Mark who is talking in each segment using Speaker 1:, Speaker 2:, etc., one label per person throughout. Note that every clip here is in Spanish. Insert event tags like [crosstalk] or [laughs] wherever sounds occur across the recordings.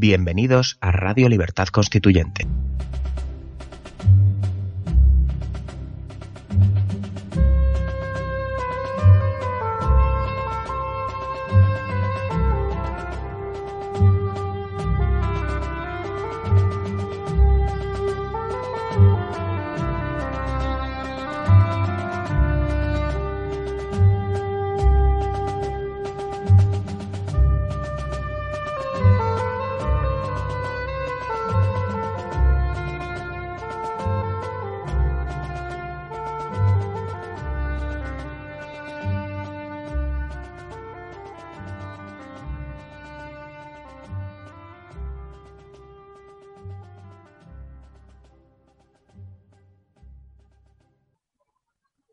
Speaker 1: Bienvenidos a Radio Libertad Constituyente.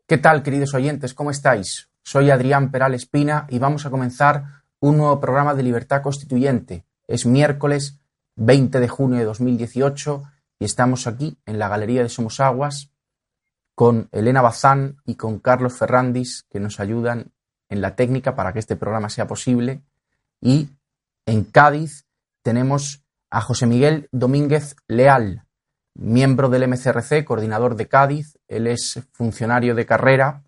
Speaker 2: ¿Qué tal, queridos oyentes? ¿Cómo estáis? Soy Adrián Peral Espina y vamos a comenzar un nuevo programa de Libertad Constituyente. Es miércoles 20 de junio de 2018 y estamos aquí en la Galería de Somos Aguas con Elena Bazán y con Carlos Ferrandis que nos ayudan en la técnica para que este programa sea posible. Y en Cádiz tenemos a José Miguel Domínguez Leal, miembro del MCRC, coordinador de Cádiz. Él es funcionario de carrera,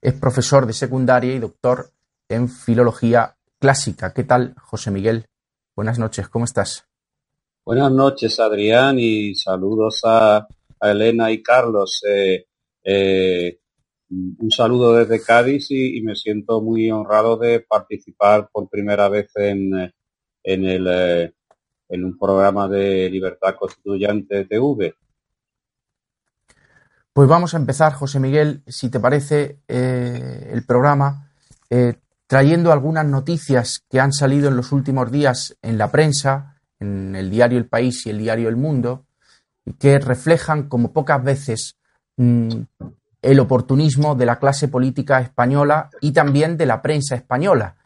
Speaker 2: es profesor de secundaria y doctor en filología clásica. ¿Qué tal, José Miguel? Buenas noches, ¿cómo estás?
Speaker 3: Buenas noches, Adrián, y saludos a, Elena y Carlos. Eh, eh, un saludo desde Cádiz y, me siento muy honrado de participar por primera vez en, en el eh, en un programa de Libertad Constituyente TV.
Speaker 2: Pues vamos a empezar, José Miguel, si te parece, eh, el programa eh, trayendo algunas noticias que han salido en los últimos días en la prensa, en el diario El País y el diario El Mundo, que reflejan como pocas veces mm, el oportunismo de la clase política española y también de la prensa española.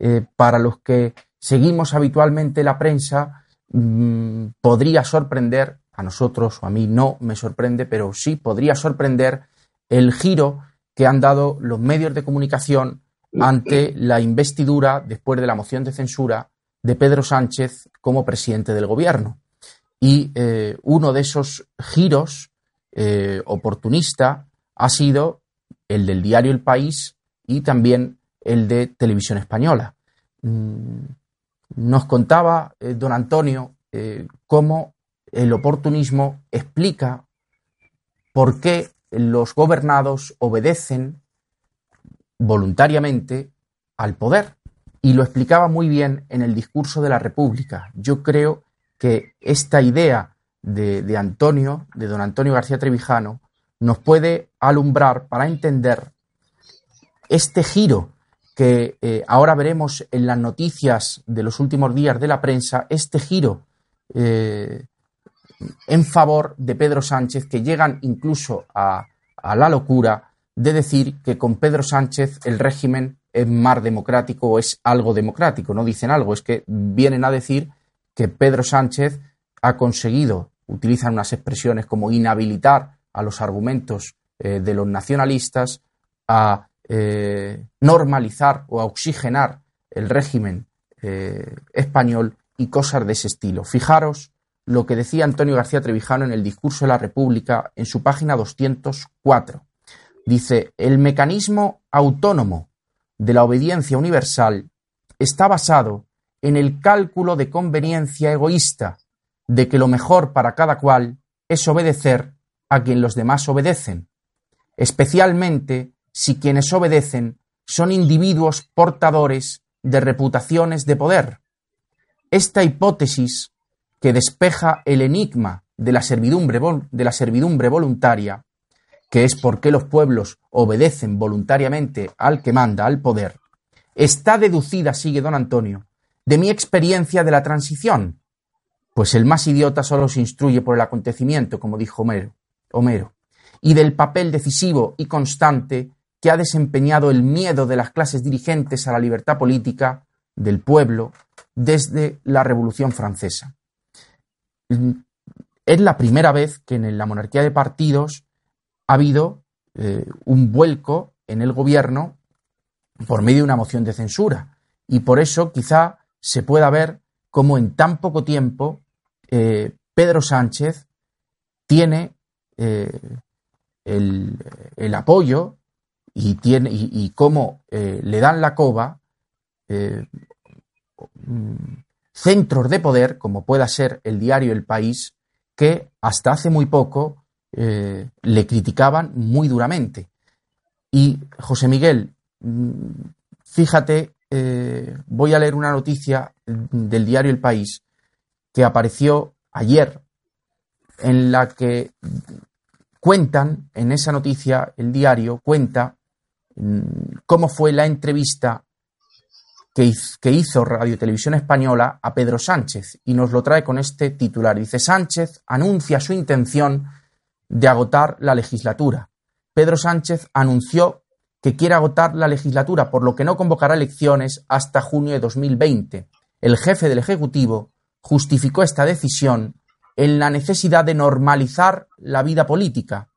Speaker 2: Eh, para los que seguimos habitualmente la prensa, Mm, podría sorprender, a nosotros o a mí no me sorprende, pero sí podría sorprender el giro que han dado los medios de comunicación ante la investidura, después de la moción de censura, de Pedro Sánchez como presidente del gobierno. Y eh, uno de esos giros eh, oportunista ha sido el del diario El País y también el de Televisión Española. Mm, nos contaba eh, don Antonio eh, cómo el oportunismo explica por qué los gobernados obedecen voluntariamente al poder. Y lo explicaba muy bien en el discurso de la República. Yo creo que esta idea de, Antonio, de don Antonio García Trevijano, nos puede alumbrar para entender este giro que eh, ahora veremos en las noticias de los últimos días de la prensa, este giro eh, en favor de Pedro Sánchez que llegan incluso a, la locura de decir que con Pedro Sánchez el régimen es más democrático o es algo democrático. No dicen algo, es que vienen a decir que Pedro Sánchez ha conseguido, utilizan unas expresiones como inhabilitar a los argumentos eh, de los nacionalistas, a eh, normalizar o a oxigenar el régimen eh, español y cosas de ese estilo. Fijaros lo que decía Antonio García Trevijano en el discurso de la República en su página 204. Dice, el mecanismo autónomo de la obediencia universal está basado en el cálculo de conveniencia egoísta de que lo mejor para cada cual es obedecer a quien los demás obedecen, especialmente si quienes obedecen son individuos portadores de reputaciones de poder. Esta hipótesis, que despeja el enigma de la servidumbre, de la servidumbre voluntaria, que es por qué los pueblos obedecen voluntariamente al que manda, al poder, está deducida, sigue don Antonio, de mi experiencia de la transición, pues el más idiota solo se instruye por el acontecimiento, como dijo Homero, Homero, y del papel decisivo y constante que ha desempeñado el miedo de las clases dirigentes a la libertad política del pueblo desde la Revolución Francesa. Es la primera vez que en la monarquía de partidos ha habido eh, un vuelco en el gobierno por medio de una moción de censura. Y por eso quizá se pueda ver cómo en tan poco tiempo eh, Pedro Sánchez tiene eh, el, apoyo y, y, cómo le dan la coba centros de poder, como pueda ser el diario El País, que hasta hace muy poco eh, le criticaban muy duramente. Y José Miguel, mm, fíjate, eh, voy a leer una noticia del diario El País que apareció ayer, en la que cuentan, en esa noticia, el diario cuenta mm, cómo fue la entrevista que hizo Radio Televisión Española a Pedro Sánchez y nos lo trae con este titular. Dice Sánchez anuncia su intención de agotar la legislatura. Pedro Sánchez anunció que quiere agotar la legislatura, por lo que no convocará elecciones hasta junio de 2020. El jefe del Ejecutivo justificó esta decisión en la necesidad de normalizar la vida política.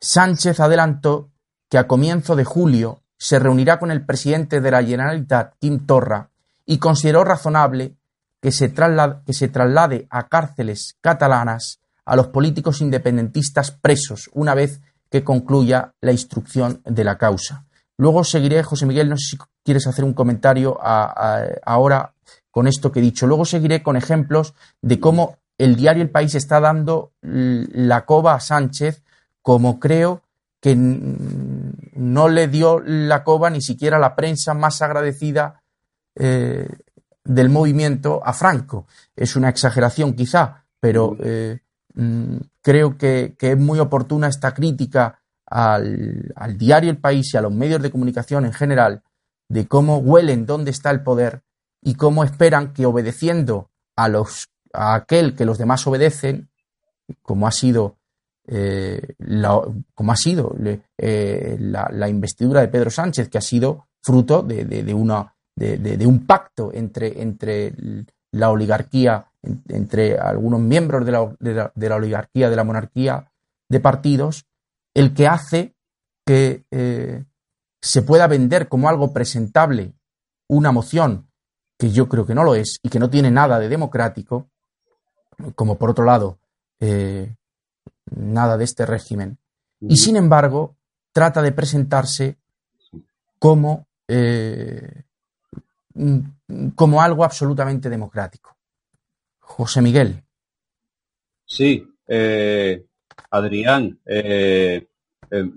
Speaker 2: Sánchez adelantó que a comienzo de julio se reunirá con el presidente de la Generalitat, Quim Torra, y consideró razonable que se, traslade, que se traslade a cárceles catalanas a los políticos independentistas presos una vez que concluya la instrucción de la causa. Luego seguiré, José Miguel, no sé si quieres hacer un comentario ahora con esto que he dicho. Luego seguiré con ejemplos de cómo el diario El País está dando la coba a Sánchez, como creo que no le dio la coba ni siquiera la prensa más agradecida eh, del movimiento a Franco. Es una exageración quizá, pero eh, creo que, es muy oportuna esta crítica al, al, diario El País y a los medios de comunicación en general de cómo huelen dónde está el poder y cómo esperan que obedeciendo a, los, a aquel que los demás obedecen, como ha sido eh, como ha sido eh, la, investidura de Pedro Sánchez, que ha sido fruto de, una, de, un pacto entre, entre la oligarquía, entre algunos miembros de la, de la, oligarquía, de la monarquía de partidos, el que hace que eh, se pueda vender como algo presentable una moción que yo creo que no lo es y que no tiene nada de democrático, como por otro lado nada de este régimen. Y sin embargo, trata de presentarse como, eh, como algo absolutamente democrático. José Miguel.
Speaker 3: Sí, eh, Adrián, eh,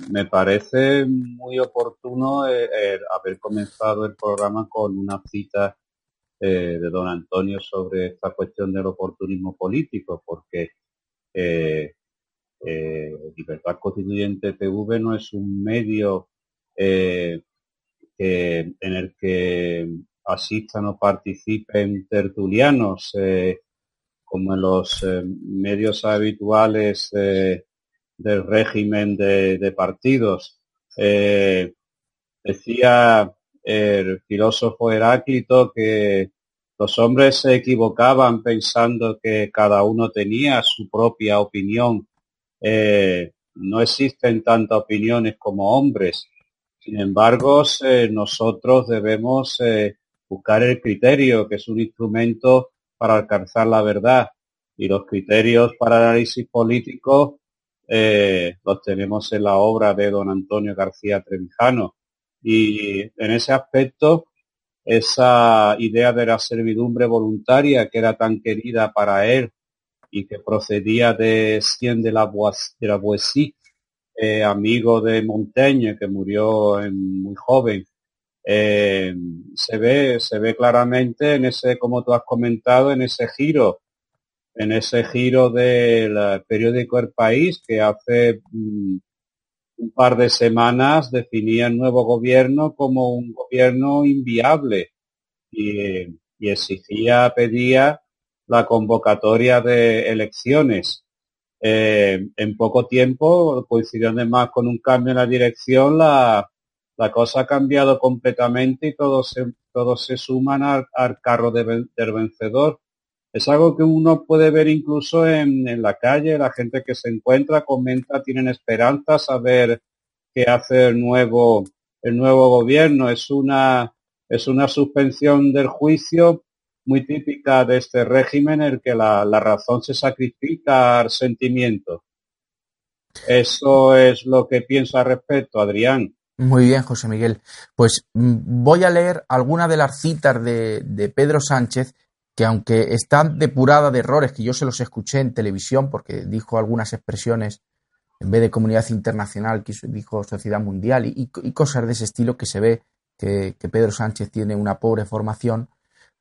Speaker 3: me parece muy oportuno haber comenzado el programa con una cita de don Antonio sobre esta cuestión del oportunismo político, porque Constituyente TV no es un medio eh, en el que asistan o participen tertulianos eh, como en los medios habituales del régimen de, partidos. decía el filósofo Heráclito que los hombres se equivocaban pensando que cada uno tenía su propia opinión eh, no existen tantas opiniones como hombres. Sin embargo, eh, nosotros debemos eh, buscar el criterio, que es un instrumento para alcanzar la verdad. Y los criterios para análisis político los tenemos en la obra de don Antonio García Trevijano. Y en ese aspecto, esa idea de la servidumbre voluntaria que era tan querida para él y que procedía de Cien de la, de la Boissy, eh, amigo de Montaigne, que murió muy joven. Eh, se ve, se ve claramente en ese, como tú has comentado, en ese giro, en ese giro del periódico El País, que hace mm, un par de semanas definía el nuevo gobierno como un gobierno inviable. Y, y exigía, pedía la convocatoria de elecciones. Eh, en poco tiempo, coincidiendo además con un cambio en la dirección, la, la cosa ha cambiado completamente y todos se, todos se suman al, carro del vencedor. Es algo que uno puede ver incluso en, en, la calle, la gente que se encuentra, comenta, tienen esperanza, saber qué hace el nuevo, el nuevo gobierno. Es una, es una suspensión del juicio muy típica de este régimen en el que la, la razón se sacrifica al sentimiento. Eso es lo que pienso al respecto, Adrián.
Speaker 2: Muy bien, José Miguel. Pues mm, voy a leer alguna de las citas de, de, Pedro Sánchez, que aunque están depurada de errores, que yo se los escuché en televisión, porque dijo algunas expresiones, en vez de comunidad internacional, dijo sociedad mundial y, y cosas de ese estilo que se ve que, que, Pedro Sánchez tiene una pobre formación,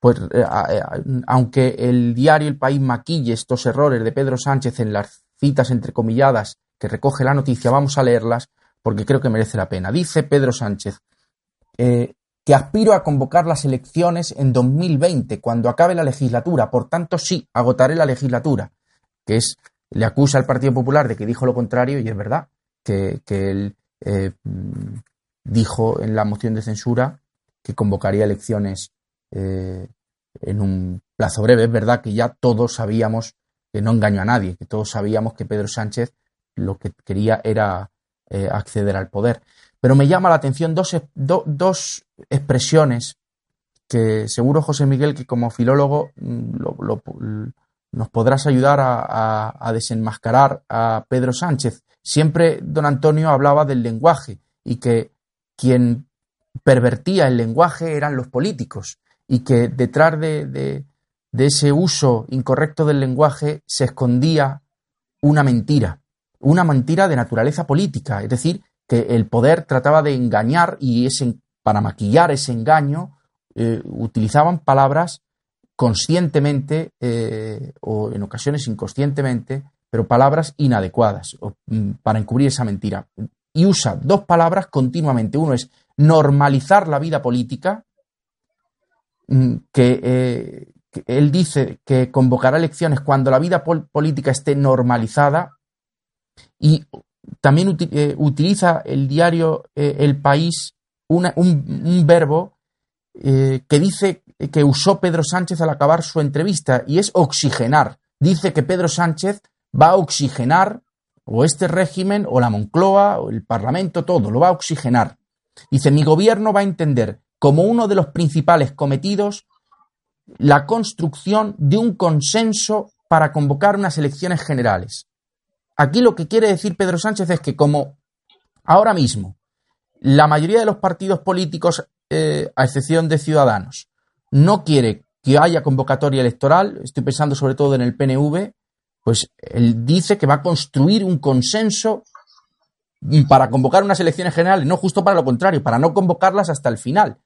Speaker 2: pues eh, eh, aunque el diario El País maquille estos errores de Pedro Sánchez en las citas entrecomilladas que recoge la noticia, vamos a leerlas porque creo que merece la pena. Dice Pedro Sánchez eh, que aspiro a convocar las elecciones en 2020, cuando acabe la legislatura. Por tanto, sí, agotaré la legislatura. Que es, le acusa al Partido Popular de que dijo lo contrario y es verdad que, él dijo en la moción de censura que convocaría elecciones eh, en un plazo breve. Es verdad que ya todos sabíamos que no engañó a nadie, que todos sabíamos que Pedro Sánchez lo que quería era eh, acceder al poder. Pero me llama la atención dos, do, dos, expresiones que seguro, José Miguel, que como filólogo mm, lo, nos podrás ayudar a, desenmascarar a Pedro Sánchez. Siempre don Antonio hablaba del lenguaje y que quien pervertía el lenguaje eran los políticos y que detrás de, de, ese uso incorrecto del lenguaje se escondía una mentira una mentira de naturaleza política, es decir, que el poder trataba de engañar y ese, para maquillar ese engaño eh, utilizaban palabras conscientemente eh, o en ocasiones inconscientemente, pero palabras inadecuadas mm, para encubrir esa mentira. Y usa dos palabras continuamente. Uno es normalizar la vida política, que, eh, que él dice que convocará elecciones cuando la vida pol política esté normalizada, y también eh, utiliza el diario eh, El País un, un, verbo que dice que usó Pedro Sánchez al acabar su entrevista y es oxigenar. Dice que Pedro Sánchez va a oxigenar o este régimen o la Moncloa o el Parlamento, todo, lo va a oxigenar. Dice, mi gobierno va a entender como uno de los principales cometidos la construcción de un consenso para convocar unas elecciones generales. Aquí lo que quiere decir Pedro Sánchez es que como ahora mismo la mayoría de los partidos políticos, eh, a excepción de Ciudadanos, no quiere que haya convocatoria electoral, estoy pensando sobre todo en el PNV, pues él dice que va a construir un consenso para convocar unas elecciones generales, no justo para lo contrario, para no convocarlas hasta el final.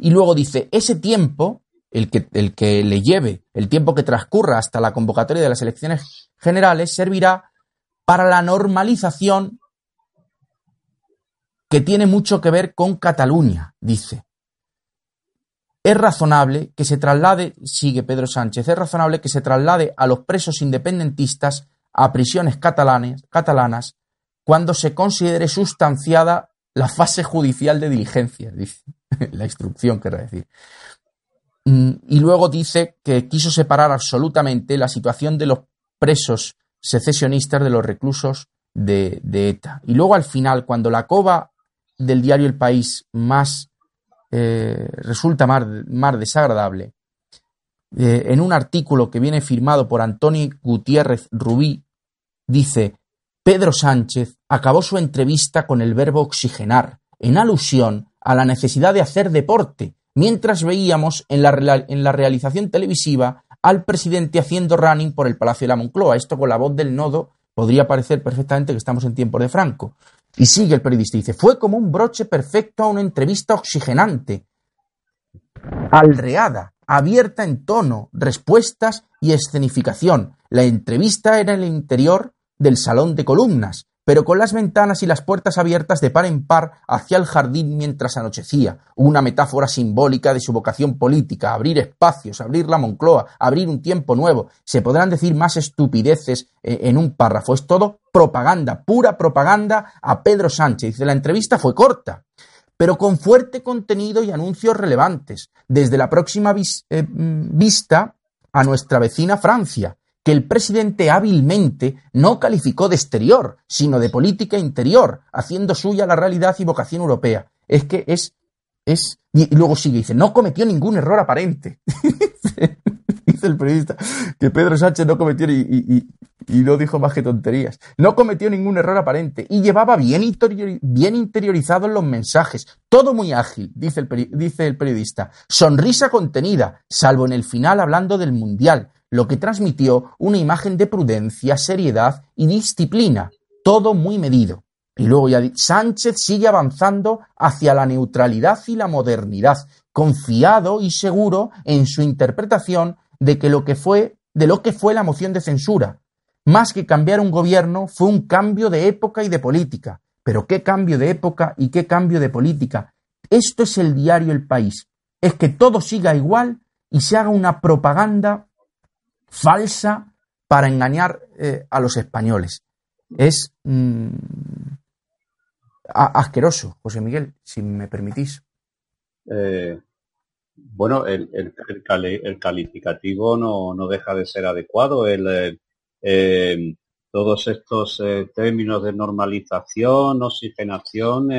Speaker 2: Y luego dice, ese tiempo, el que, el que le lleve, el tiempo que transcurra hasta la convocatoria de las elecciones generales, servirá para la normalización que tiene mucho que ver con Cataluña, dice. Es razonable que se traslade, sigue Pedro Sánchez, es razonable que se traslade a los presos independentistas a prisiones catalanes, catalanas cuando se considere sustanciada la fase judicial de diligencia, dice, [laughs] la instrucción, querrá decir. Mm, y luego dice que quiso separar absolutamente la situación de los presos secesionistas de los reclusos de, de, ETA. Y luego al final, cuando la cova del diario El País más eh, resulta más, más desagradable, eh, en un artículo que viene firmado por Antonio Gutiérrez Rubí, dice, Pedro Sánchez acabó su entrevista con el verbo oxigenar, en alusión a la necesidad de hacer deporte, mientras veíamos en la, realización televisiva al presidente haciendo running por el Palacio de la Moncloa. Esto con la voz del nodo podría parecer perfectamente que estamos en tiempos de Franco. Y sigue el periodista dice, fue como un broche perfecto a una entrevista oxigenante, alreada, abierta en tono, respuestas y escenificación. La entrevista era en el interior del salón de columnas, pero con las ventanas y las puertas abiertas de par en par hacia el jardín mientras anochecía, una metáfora simbólica de su vocación política, abrir espacios, abrir la Moncloa, abrir un tiempo nuevo. Se podrán decir más estupideces eh, en un párrafo. Es todo propaganda, pura propaganda a Pedro Sánchez. La entrevista fue corta, pero con fuerte contenido y anuncios relevantes. Desde la próxima eh, mm, vista a nuestra vecina Francia, que el presidente hábilmente no calificó de exterior, sino de política interior, haciendo suya la realidad y vocación europea. Es que es, es, y luego sigue, dice, no cometió ningún error aparente. [laughs] dice el periodista, que Pedro Sánchez no cometió y, no dijo más que tonterías. No cometió ningún error aparente y llevaba bien, bien interiorizados los mensajes. Todo muy ágil, dice el, dice el periodista. Sonrisa contenida, salvo en el final hablando del Mundial lo que transmitió una imagen de prudencia, seriedad y disciplina, todo muy medido. Y luego ya Sánchez sigue avanzando hacia la neutralidad y la modernidad, confiado y seguro en su interpretación de que lo que fue de lo que fue la moción de censura. Más que cambiar un gobierno, fue un cambio de época y de política. Pero qué cambio de época y qué cambio de política. Esto es el diario El País. Es que todo siga igual y se haga una propaganda falsa para engañar eh, a los españoles. Es mm, asqueroso, José Miguel, si me permitís.
Speaker 3: Eh, bueno, el, el, calificativo no, no, deja de ser adecuado. El, eh, todos estos términos de normalización, oxigenación,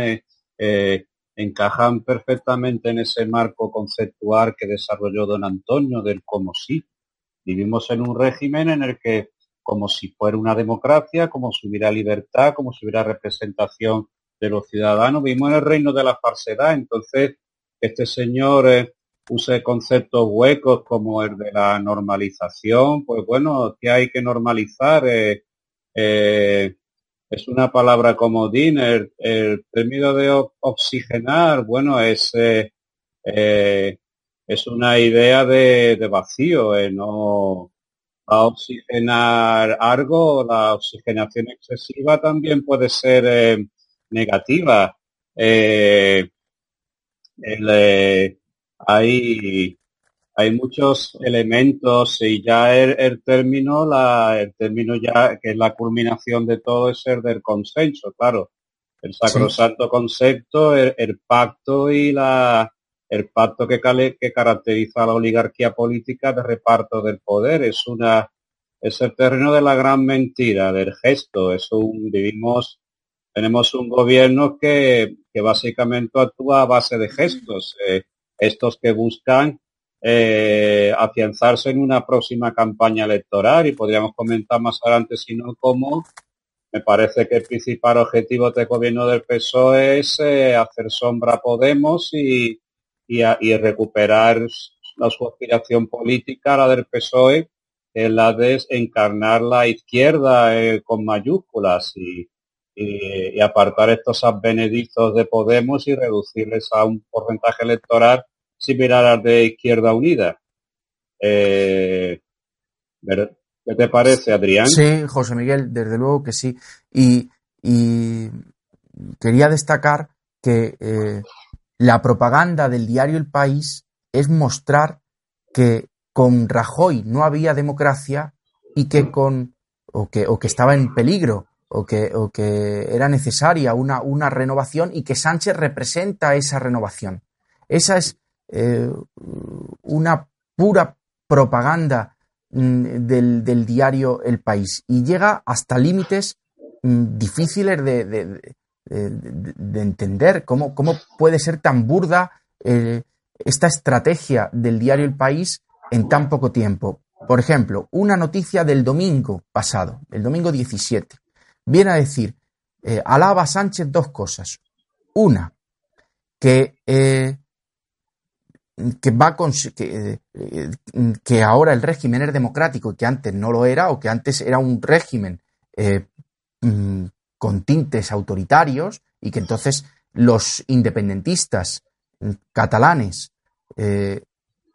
Speaker 3: encajan perfectamente en ese marco conceptual que desarrolló don Antonio del como sí. Vivimos en un régimen en el que, como si fuera una democracia, como si hubiera libertad, como si hubiera representación de los ciudadanos, vivimos en el reino de la falsedad. Entonces, este señor eh, use conceptos huecos como el de la normalización, pues bueno, ¿qué hay que normalizar? Eh, eh, es una palabra como el, el término de oxigenar, bueno, es es una idea de, vacío, eh, no a oxigenar algo, la oxigenación excesiva también puede ser eh, negativa. Eh, hay, hay muchos elementos y ya el, término, la, el término ya que es la culminación de todo es el del consenso, claro. El sacrosanto concepto, el pacto y la, el pacto que, que caracteriza a la oligarquía política de reparto del poder. Es una es el terreno de la gran mentira, del gesto. Es un, vivimos, tenemos un gobierno que, que básicamente actúa a base de gestos, eh, estos que buscan eh, afianzarse en una próxima campaña electoral y podríamos comentar más adelante, si no, cómo me parece que el principal objetivo del gobierno del PSOE es eh, hacer sombra a Podemos y, y, recuperar la, su aspiración política, la del PSOE, es la de encarnar la izquierda eh, con mayúsculas y, apartar estos advenedizos de Podemos y reducirles a un porcentaje electoral similar al de Izquierda Unida. Eh, ¿Qué te parece, Adrián?
Speaker 2: Sí, José Miguel, desde luego que sí. Y, quería destacar que eh, la propaganda del diario El País es mostrar que con Rajoy no había democracia y que con o que, o que estaba en peligro o que, o que era necesaria una, una, renovación y que Sánchez representa esa renovación. Esa es eh, una pura propaganda mm, del, del, diario El País y llega hasta límites mm, difíciles de, de, entender cómo, cómo, puede ser tan burda eh, esta estrategia del diario El País en tan poco tiempo. Por ejemplo, una noticia del domingo pasado, el domingo 17, viene a decir, eh, alaba Sánchez dos cosas. Una, que, eh, que, va que, ahora el régimen es democrático y que antes no lo era, o que antes era un régimen mm, con tintes autoritarios y que entonces los independentistas catalanes eh,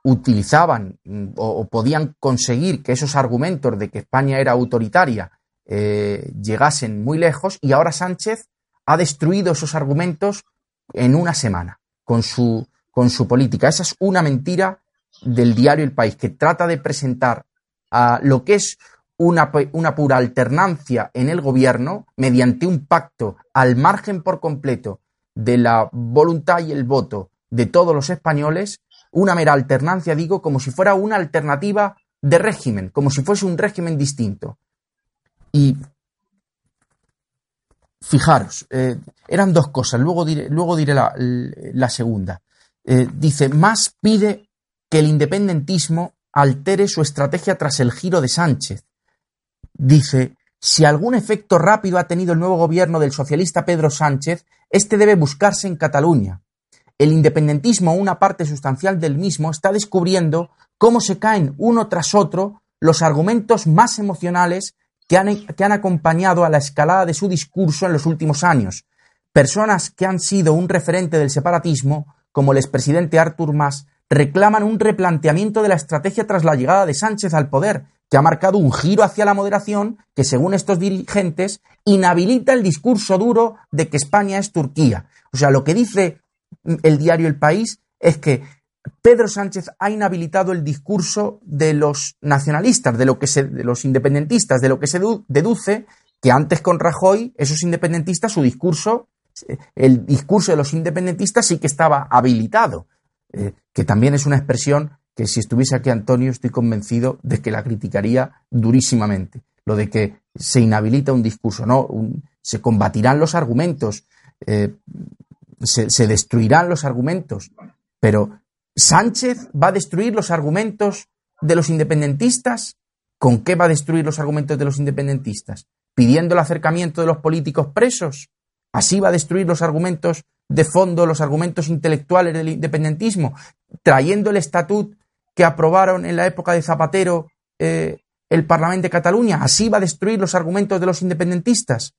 Speaker 2: utilizaban mm, o, podían conseguir que esos argumentos de que España era autoritaria eh, llegasen muy lejos y ahora Sánchez ha destruido esos argumentos en una semana con su, con su política. Esa es una mentira del diario El País, que trata de presentar a lo que es una, una, pura alternancia en el gobierno mediante un pacto al margen por completo de la voluntad y el voto de todos los españoles, una mera alternancia, digo, como si fuera una alternativa de régimen, como si fuese un régimen distinto. Y fijaros, eh, eran dos cosas, luego diré, luego diré la, segunda. Eh, dice, más pide que el independentismo altere su estrategia tras el giro de Sánchez. Dice, si algún efecto rápido ha tenido el nuevo gobierno del socialista Pedro Sánchez, este debe buscarse en Cataluña. El independentismo, una parte sustancial del mismo, está descubriendo cómo se caen uno tras otro los argumentos más emocionales que han, que han acompañado a la escalada de su discurso en los últimos años. Personas que han sido un referente del separatismo, como el expresidente Artur Mas, reclaman un replanteamiento de la estrategia tras la llegada de Sánchez al poder, que ha marcado un giro hacia la moderación que, según estos dirigentes, inhabilita el discurso duro de que España es Turquía. O sea, lo que dice el diario El País es que Pedro Sánchez ha inhabilitado el discurso de los nacionalistas, de, lo que se, de los independentistas, de lo que se deduce que antes con Rajoy, esos independentistas, su discurso, el discurso de los independentistas sí que estaba habilitado, eh, que también es una expresión que si estuviese aquí Antonio estoy convencido de que la criticaría durísimamente. Lo de que se inhabilita un discurso, no, se combatirán los argumentos, eh, se, se destruirán los argumentos, pero ¿Sánchez va a destruir los argumentos de los independentistas? ¿Con qué va a destruir los argumentos de los independentistas? ¿Pidiendo el acercamiento de los políticos presos? ¿Así va a destruir los argumentos de fondo, los argumentos intelectuales del independentismo? ¿Trayendo el estatut que aprobaron en la época de Zapatero eh, el Parlamento de Cataluña? ¿Así va a destruir los argumentos de los independentistas?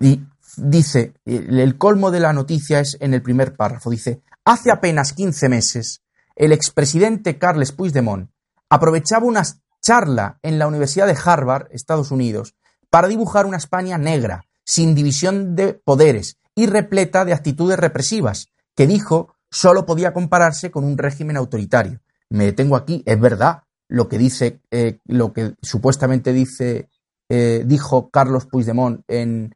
Speaker 2: Y dice, el colmo de la noticia es en el primer párrafo, dice, Hace apenas 15 meses, el expresidente Carles Puigdemont aprovechaba una charla en la Universidad de Harvard, Estados Unidos, para dibujar una España negra, sin división de poderes y repleta de actitudes represivas, que dijo solo podía compararse con un régimen autoritario. Me detengo aquí, es verdad lo que dice, eh, lo que supuestamente dice, eh, dijo Carlos Puigdemont en,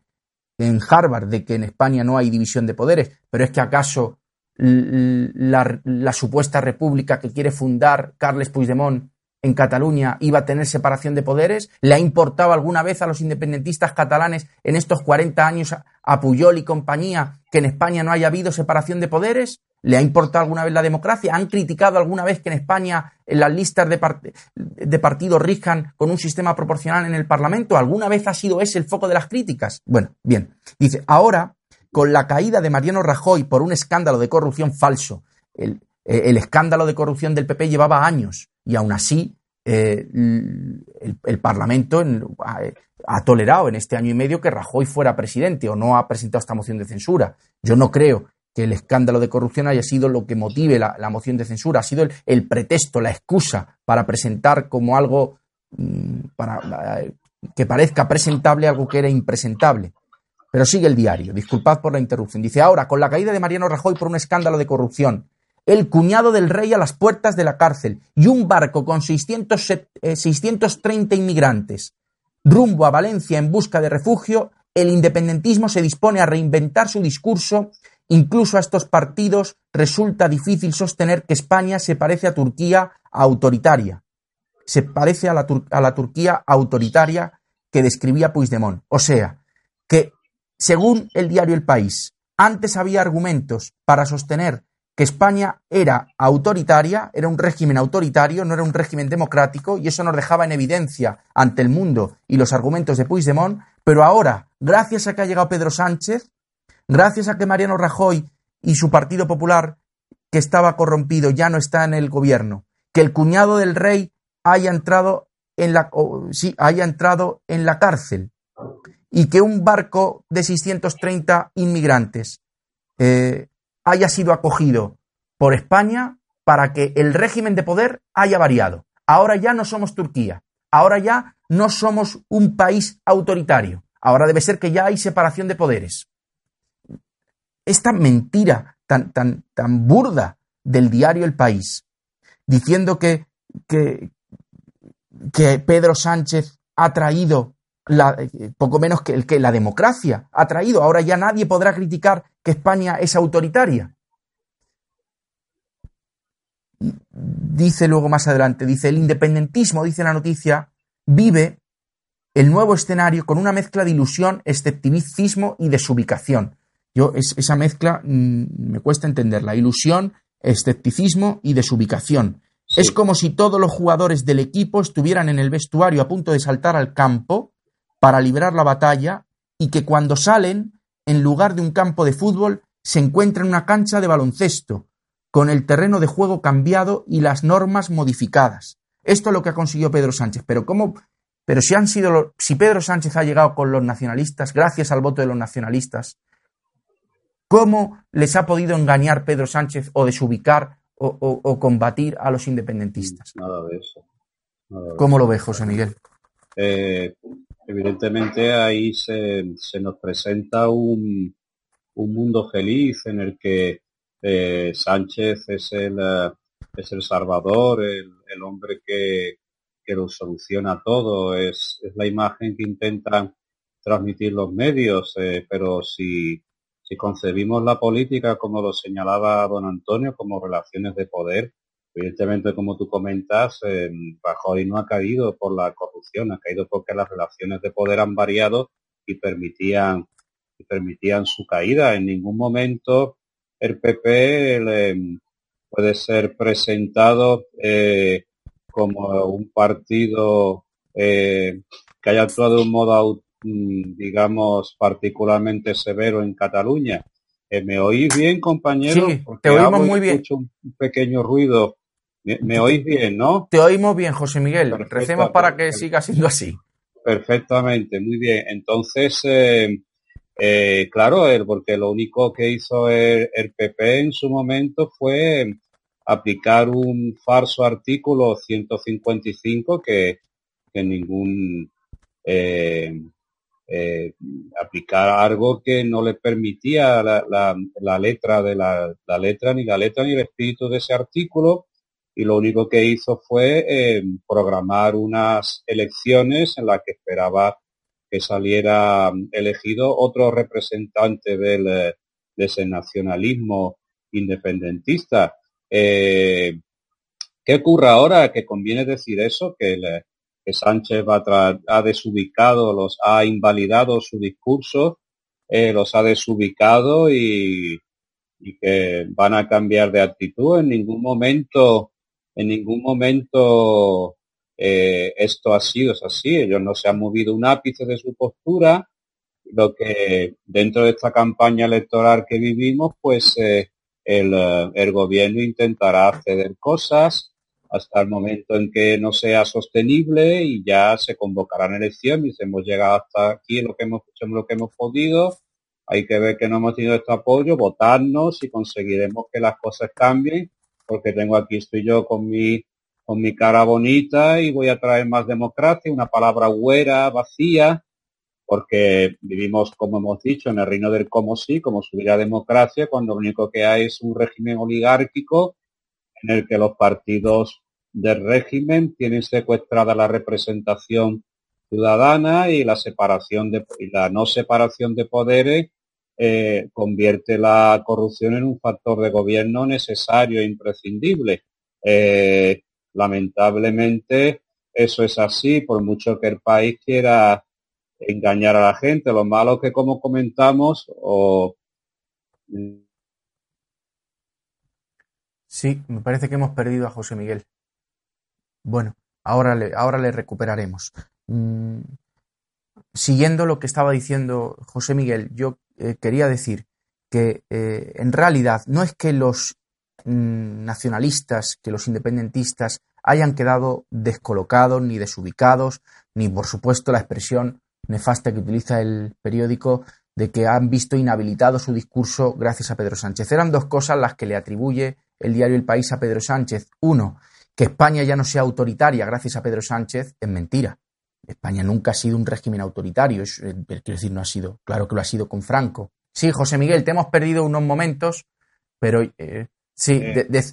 Speaker 2: en Harvard, de que en España no hay división de poderes, pero es que acaso la, supuesta república que quiere fundar Carles Puigdemont en Cataluña iba a tener separación de poderes? ¿Le ha importado alguna vez a los independentistas catalanes en estos 40 años a Puyol y compañía que en España no haya habido separación de poderes? ¿Le ha importado alguna vez la democracia? ¿Han criticado alguna vez que en España las listas de, partidos rijan con un sistema proporcional en el Parlamento? ¿Alguna vez ha sido ese el foco de las críticas? Bueno, bien. Dice, ahora con la caída de Mariano Rajoy por un escándalo de corrupción falso. El, eh, escándalo de corrupción del PP llevaba años y aún así eh, el, Parlamento ha, tolerado en este año y medio que Rajoy fuera presidente o no ha presentado esta moción de censura. Yo no creo que el escándalo de corrupción haya sido lo que motive la, moción de censura, ha sido el, pretexto, la excusa para presentar como algo mm, para, eh, que parezca presentable algo que era impresentable. Pero sigue el diario, disculpad por la interrupción. Dice, ahora, con la caída de Mariano Rajoy por un escándalo de corrupción, el cuñado del rey a las puertas de la cárcel y un barco con 600, 630 eh, inmigrantes rumbo a Valencia en busca de refugio, el independentismo se dispone a reinventar su discurso. Incluso a estos partidos resulta difícil sostener que España se parece a Turquía autoritaria. Se parece a la, a la Turquía autoritaria que describía Puigdemont. O sea, que según el diario El País, antes había argumentos para sostener que España era autoritaria, era un régimen autoritario, no era un régimen democrático, y eso nos dejaba en evidencia ante el mundo y los argumentos de Puigdemont, pero ahora, gracias a que ha llegado Pedro Sánchez, gracias a que Mariano Rajoy y su Partido Popular, que estaba corrompido, ya no está en el gobierno, que el cuñado del rey haya entrado en la, sí, haya entrado en la cárcel, y que un barco de 630 inmigrantes eh, haya sido acogido por España para que el régimen de poder haya variado. Ahora ya no somos Turquía, ahora ya no somos un país autoritario. Ahora debe ser que ya hay separación de poderes. Esta mentira tan, tan, tan burda del diario El País, diciendo que, que, que Pedro Sánchez ha traído la, poco menos que, que la democracia ha traído. Ahora ya nadie podrá criticar que España es autoritaria. Dice luego más adelante, dice, el independentismo, dice la noticia, vive el nuevo escenario con una mezcla de ilusión, escepticismo y desubicación. Yo esa mezcla mm, me cuesta entenderla. Ilusión, escepticismo y desubicación. Es como si todos los jugadores del equipo estuvieran en el vestuario a punto de saltar al campo para librar la batalla y que cuando salen, en lugar de un campo de fútbol, se encuentran en una cancha de baloncesto, con el terreno de juego cambiado y las normas modificadas. Esto es lo que ha conseguido Pedro Sánchez. Pero cómo, pero si han sido, si Pedro Sánchez ha llegado con los nacionalistas, gracias al voto de los nacionalistas, ¿cómo les ha podido engañar Pedro Sánchez o desubicar o, combatir a los independentistas?
Speaker 3: Nada de eso.
Speaker 2: ¿Cómo lo ve José Miguel?
Speaker 3: Eh, evidentemente ahí se, nos presenta un, mundo feliz en el que eh, Sánchez es el, eh, es el salvador, el, el hombre que, que, lo soluciona todo, es, es, la imagen que intentan transmitir los medios, eh, pero si, si concebimos la política como lo señalaba don Antonio, como relaciones de poder, evidentemente como tú comentas, eh, Rajoy no ha caído por la corrupción, ha caído porque las relaciones de poder han variado y permitían, y permitían su caída. En ningún momento el PP le, puede ser presentado eh, como un partido eh, que haya actuado de un modo, mm, digamos, particularmente severo en Cataluña. Eh, ¿Me oís bien, compañero?
Speaker 2: Sí, te oímos muy bien.
Speaker 3: Un pequeño ruido. ¿Me, oís bien, no?
Speaker 2: Te oímos bien, José Miguel. Recemos para que siga siendo así.
Speaker 3: Perfectamente, muy bien. Entonces, eh, claro, porque lo único que hizo el, PP en su momento fue aplicar un falso artículo 155 que, que ningún eh, eh, aplicar algo que no le permitía la, la, letra de la, la, letra ni la letra ni el espíritu de ese artículo y lo único que hizo fue eh, programar unas elecciones en las que esperaba que saliera elegido otro representante del, eh, de ese nacionalismo independentista. Eh, ¿Qué ocurre ahora? Que conviene decir eso, que, que Sánchez va ha desubicado, los ha invalidado su discurso, los ha desubicado y, y que van a cambiar de actitud. En ningún momento, en ningún momento eh, esto ha sido así, ellos no se han movido un ápice de su postura, lo que dentro de esta campaña electoral que vivimos, pues eh, el, eh, el, gobierno intentará ceder cosas hasta el momento en que no sea sostenible y ya se convocarán elecciones. Hemos llegado hasta aquí lo que hemos hecho, lo que hemos podido. Hay que ver que no hemos tenido este apoyo, votarnos y conseguiremos que las cosas cambien, porque tengo aquí, estoy yo con mi con mi cara bonita y voy a traer más democracia, una palabra huera, vacía, porque vivimos, como hemos dicho, en el reino del como sí, como subir a democracia, cuando lo único que hay es un régimen oligárquico en el que los partidos del régimen tienen secuestrada la representación ciudadana y la separación de y la no separación de poderes eh, convierte la corrupción en un factor de gobierno necesario e imprescindible. Eh, lamentablemente eso es así, por mucho que el país quiera engañar a la gente. Lo malo que como comentamos o...
Speaker 2: Sí, me parece que hemos perdido a José Miguel. Bueno, ahora le, ahora le recuperaremos. Mm, siguiendo lo que estaba diciendo José Miguel, yo eh, quería decir que eh, en realidad no es que los Mm, nacionalistas, que los independentistas hayan quedado descolocados ni desubicados, ni por supuesto la expresión nefasta que utiliza el periódico de que han visto inhabilitado su discurso gracias a Pedro Sánchez. Eran dos cosas las que le atribuye el diario El País a Pedro Sánchez. Uno, que España ya no sea autoritaria gracias a Pedro Sánchez, es mentira. España nunca ha sido un régimen autoritario, es, eh, quiero decir, no ha sido, claro que lo ha sido con Franco. Sí, José Miguel, te hemos perdido unos momentos, pero eh, sí,
Speaker 3: Eh.
Speaker 2: de- de-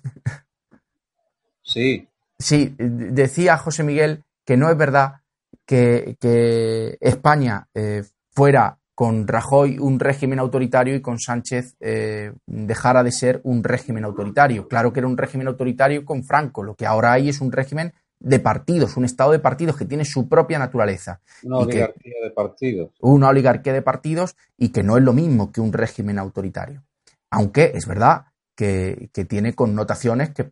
Speaker 3: Sí,
Speaker 2: sí, decía José Miguel que no es verdad que, que España eh, fuera con Rajoy un régimen autoritario y con Sánchez eh, dejara de ser un régimen autoritario. Claro que era un régimen autoritario con Franco, lo que ahora hay es un régimen de partidos, un estado de partidos que tiene su propia naturaleza,
Speaker 3: una
Speaker 2: que-
Speaker 3: oligarquía de partidos.
Speaker 2: una oligarquía de partidos y que no es lo mismo que un régimen autoritario. Aunque es verdad que, que tiene connotaciones que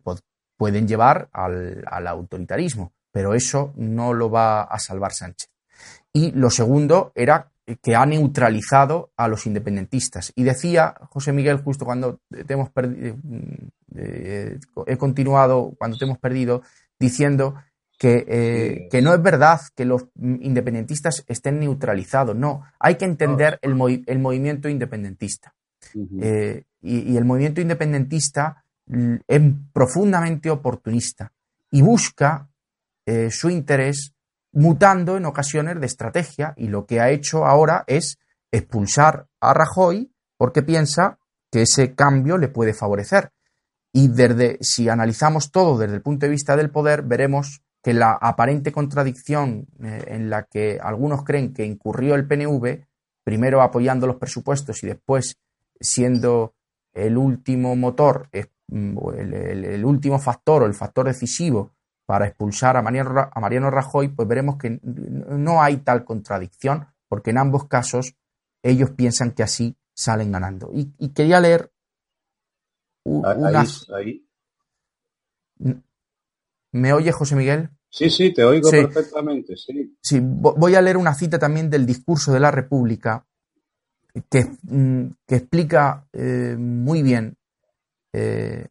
Speaker 2: pueden llevar al, al autoritarismo, pero eso no lo va a salvar Sánchez. Y lo segundo era que ha neutralizado a los independentistas. Y decía José Miguel, justo cuando te hemos perdido, he continuado, cuando te hemos perdido, diciendo que, eh, que no es verdad que los independentistas estén neutralizados. No, hay que entender el, movi- el movimiento independentista. Eh, y, y el movimiento independentista es profundamente oportunista y busca eh, su interés mutando en ocasiones de estrategia y lo que ha hecho ahora es expulsar a Rajoy porque piensa que ese cambio le puede favorecer. Y desde, si analizamos todo desde el punto de vista del poder, veremos que la aparente contradicción eh, en la que algunos creen que incurrió el PNV, primero apoyando los presupuestos y después siendo el último motor, mm, el, último factor o el factor decisivo para expulsar a Mariano, a Mariano Rajoy, pues veremos que no hay tal contradicción, porque en ambos casos ellos piensan que así salen ganando. Y, y quería leer
Speaker 3: Ahí, ahí.
Speaker 2: ¿Me oye José Miguel?
Speaker 3: Sí, sí, te oigo
Speaker 2: Sí.
Speaker 3: perfectamente, sí.
Speaker 2: Sí, vo- voy a leer una cita también del discurso de la República que, mm, que explica eh, muy bien, eh,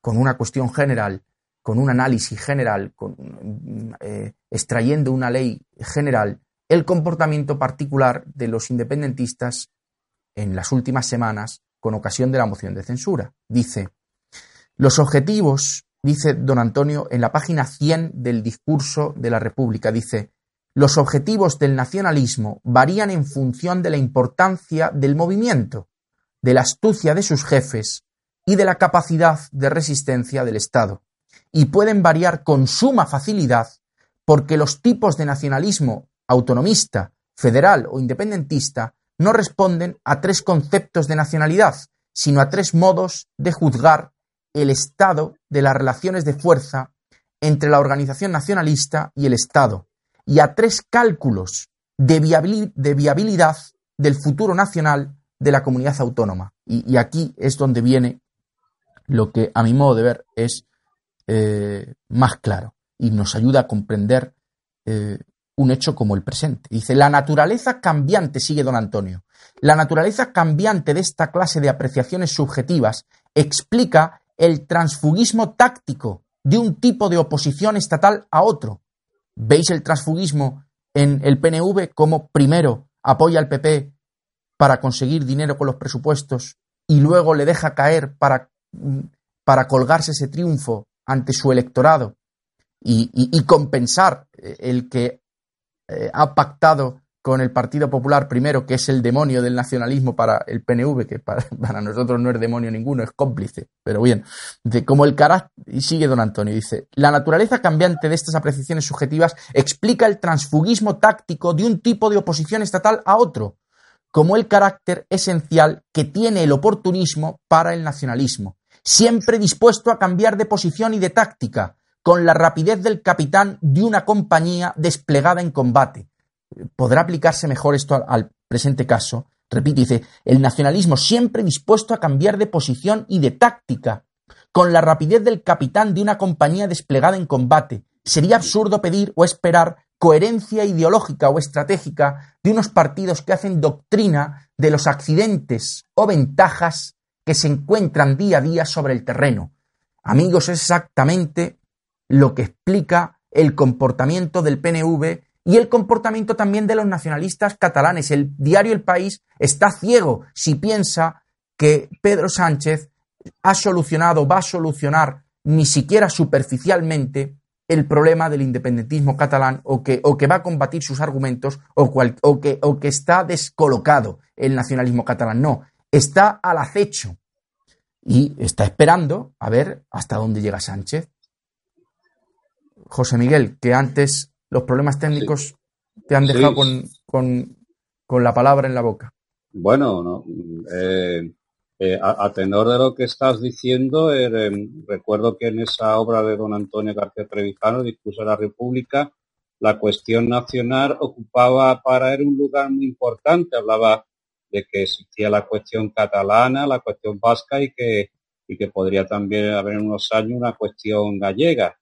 Speaker 2: con una cuestión general, con un análisis general, con, mm, eh, extrayendo una ley general, el comportamiento particular de los independentistas en las últimas semanas con ocasión de la moción de censura. Dice, los objetivos, dice don Antonio en la página 100 del discurso de la República, dice, los objetivos del nacionalismo varían en función de la importancia del movimiento, de la astucia de sus jefes y de la capacidad de resistencia del Estado, y pueden variar con suma facilidad porque los tipos de nacionalismo autonomista, federal o independentista no responden a tres conceptos de nacionalidad, sino a tres modos de juzgar el estado de las relaciones de fuerza entre la organización nacionalista y el Estado, y a tres cálculos de, viabili- de viabilidad del futuro nacional de la comunidad autónoma. Y, y aquí es donde viene lo que a mi modo de ver es eh, más claro y nos ayuda a comprender eh, un hecho como el presente. Dice, la naturaleza cambiante, sigue don Antonio, la naturaleza cambiante de esta clase de apreciaciones subjetivas explica el transfugismo táctico de un tipo de oposición estatal a otro. ¿Veis el transfugismo en el PNV como primero apoya al PP para conseguir dinero con los presupuestos y luego le deja caer para, para colgarse ese triunfo ante su electorado y, y- y compensar eh, el que eh, ha pactado con el Partido Popular primero, que es el demonio del nacionalismo para el PNV, que [laughs] para, nosotros no es demonio ninguno, es cómplice. Pero bien, de como el carácter, y sigue don Antonio, dice, la naturaleza cambiante de estas apreciaciones subjetivas explica el transfugismo táctico de un tipo de oposición estatal a otro, como el carácter esencial que tiene el oportunismo para el nacionalismo, siempre dispuesto a cambiar de posición y de táctica, con la rapidez del capitán de una compañía desplegada en combate. Podrá aplicarse mejor esto al, presente caso. Repite, dice, el nacionalismo siempre dispuesto a cambiar de posición y de táctica, con la rapidez del capitán de una compañía desplegada en combate. Sería absurdo pedir o esperar coherencia ideológica o estratégica de unos partidos que hacen doctrina de los accidentes o ventajas que se encuentran día a día sobre el terreno. Amigos, exactamente lo que explica el comportamiento del PNV y el comportamiento también de los nacionalistas catalanes. El diario El País está ciego si piensa que Pedro Sánchez ha solucionado, va a solucionar, ni siquiera superficialmente, el problema del independentismo catalán o que, o que va a combatir sus argumentos o, que, o que está descolocado el nacionalismo catalán. No, está al acecho y está esperando a ver hasta dónde llega Sánchez. José Miguel, que antes los problemas técnicos te han dejado con, con, la palabra en la boca.
Speaker 3: Bueno, no, eh, eh, a, tenor de lo que estás diciendo, eh, recuerdo que en esa obra de don Antonio García Trevijano, Discurso de la República, la cuestión nacional ocupaba para él un lugar muy importante. Hablaba de que existía la cuestión catalana, la cuestión vasca y que, y que podría también haber en unos años una cuestión gallega.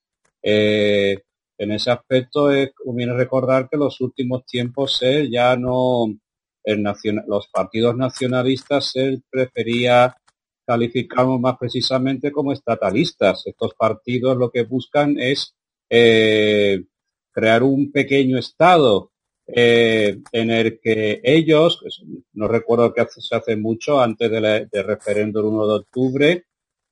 Speaker 3: Eh, en ese aspecto es, recordar que en los últimos tiempos él ya no, los partidos nacionalistas él prefería calificarlos más precisamente como estatalistas. Estos partidos lo que buscan es eh, crear un pequeño Estado eh, en el que ellos, no recuerdo que se hace mucho antes del de referéndum 1 de octubre,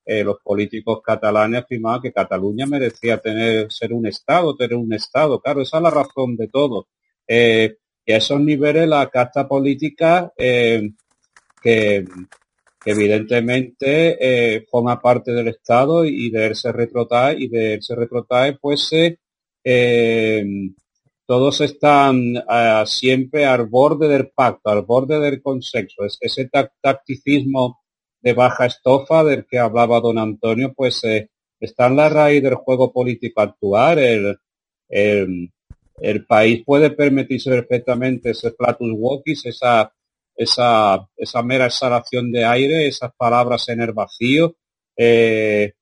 Speaker 3: eh, los políticos catalanes afirmaban que Cataluña merecía tener ser un Estado, tener un Estado. Claro, esa es la razón de todo. Eh, y a esos niveles la casta política que, evidentemente forma parte del Estado y de él se retrotrae y de él se retrotrae pues todos están siempre al borde del pacto, al borde del consenso. Es, ese tacticismo de baja estofa del que hablaba don Antonio, pues eh, está en la raíz del juego político actual. El, el, país puede permitirse perfectamente ese platus walkis, esa, esa, esa mera exhalación de aire, esas palabras en el vacío, eh,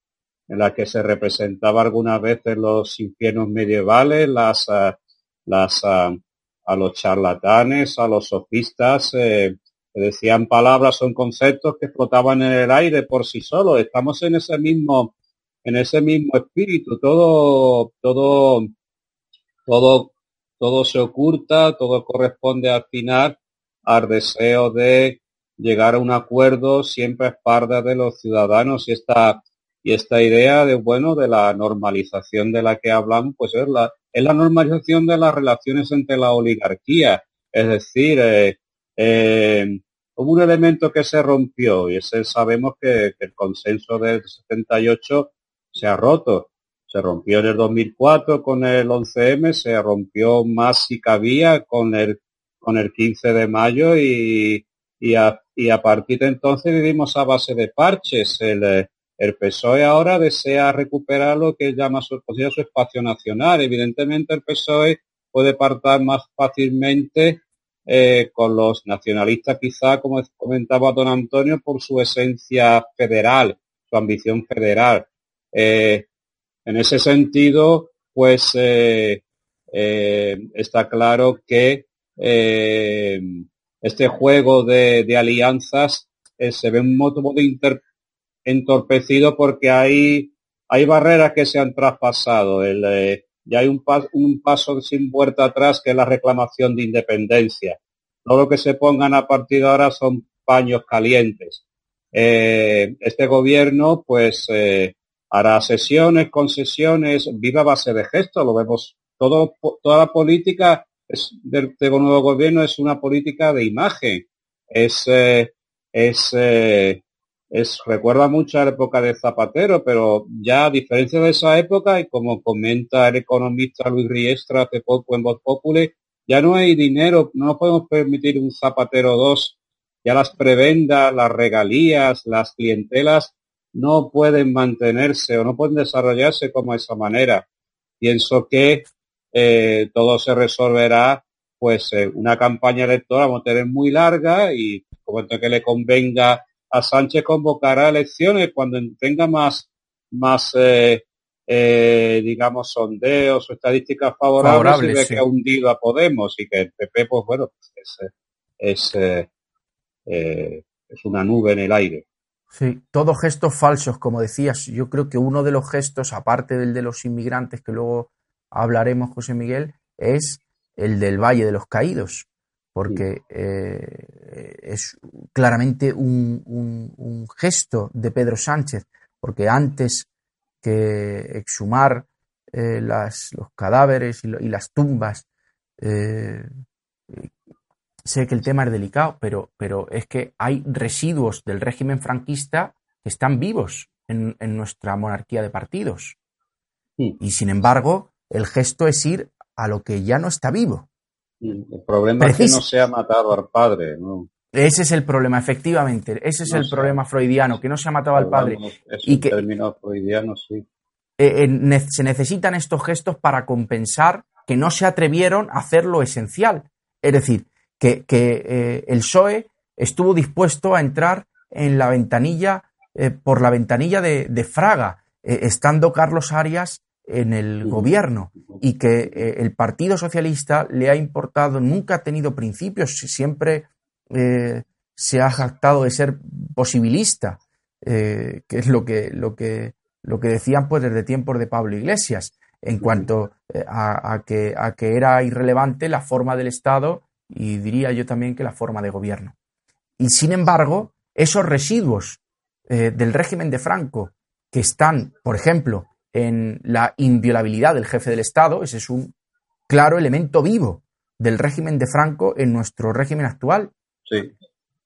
Speaker 3: en la que se representaba algunas veces los infiernos medievales, las, uh, las, a, los charlatanes, a los sofistas, eh, decían palabras, son conceptos que flotaban en el aire por sí solos. Estamos en ese mismo, en ese mismo espíritu. Todo, todo, todo, todo se oculta, todo corresponde al final al deseo de llegar a un acuerdo siempre a espaldas de los ciudadanos y esta, y esta idea de, bueno, de la normalización de la que hablamos, pues es la, es la normalización de las relaciones entre la oligarquía. Es decir, eh, eh, hubo un elemento que se rompió y ese sabemos que, el consenso del 78 se ha roto. Se rompió en el 2004 con el 11M, se rompió más si cabía con el, con el 15 de mayo y, y, a, y a partir de entonces vivimos a base de parches. El, el PSOE ahora desea recuperar lo que llama su, su espacio nacional. Evidentemente el PSOE puede partar más fácilmente eh, con los nacionalistas, quizá, como comentaba don Antonio, por su esencia federal, su ambición federal. Eh, en ese sentido, pues eh, está claro que este juego de, alianzas se ve un modo de entorpecido porque hay, hay barreras que se han traspasado. El, eh, ya hay un, un paso sin vuelta atrás que es la reclamación de independencia. Todo lo que se pongan a partir de ahora son paños calientes. Eh, este gobierno, pues, eh, hará sesiones, concesiones, viva base de gestos, lo vemos. Todo, toda la política del, nuevo gobierno es una política de imagen. Es, es es, recuerda mucho a la época de Zapatero, pero ya a diferencia de esa época, y como comenta el economista Luis Riestra hace poco en Voz Populi, ya no hay dinero, no podemos permitir un Zapatero 2, ya las prebendas, las regalías, las clientelas no pueden mantenerse o no pueden desarrollarse como esa manera. Pienso que eh, todo se resolverá pues eh, una campaña electoral vamos a tener muy larga y como que le convenga a Sánchez convocará elecciones cuando tenga más, más eh, eh, digamos, sondeos o estadísticas favorables, y ve que ha hundido a Podemos y que el PP, pues bueno, es, es, eh, es una nube en el aire.
Speaker 2: Sí, todos gestos falsos, como decías. Yo creo que uno de los gestos, aparte del de los inmigrantes, que luego hablaremos, José Miguel, es el del Valle de los Caídos porque eh, es claramente un, un, gesto de Pedro Sánchez, porque antes que exhumar eh, las, los cadáveres y, las tumbas. Eh, sé que el tema es delicado, pero, pero es que hay residuos del régimen franquista que están vivos en, nuestra monarquía de partidos. Y sin embargo, el gesto es ir a lo que ya no está vivo.
Speaker 3: El problema es que no se ha matado al padre,
Speaker 2: Ese es el problema, efectivamente. Ese es el problema freudiano, que no se ha matado al padre.
Speaker 3: y que, término freudiano, sí.
Speaker 2: Eh, eh, se necesitan estos gestos para compensar que no se atrevieron a hacer lo esencial. Es decir, que, eh, el PSOE estuvo dispuesto a entrar en la ventanilla, por la ventanilla de, Fraga, estando Carlos Arias en el gobierno y que el Partido Socialista le ha importado, nunca ha tenido principios, siempre se ha jactado de ser posibilista, que es lo que, lo que lo que decían pues desde tiempos de Pablo Iglesias en cuanto eh, a, que, a que era irrelevante la forma del Estado y diría yo también que la forma de gobierno. Y sin embargo, esos residuos eh, del régimen de Franco que están, por ejemplo, en la inviolabilidad del jefe del Estado, ese es un claro elemento vivo del régimen de Franco en nuestro régimen actual.
Speaker 3: Sí.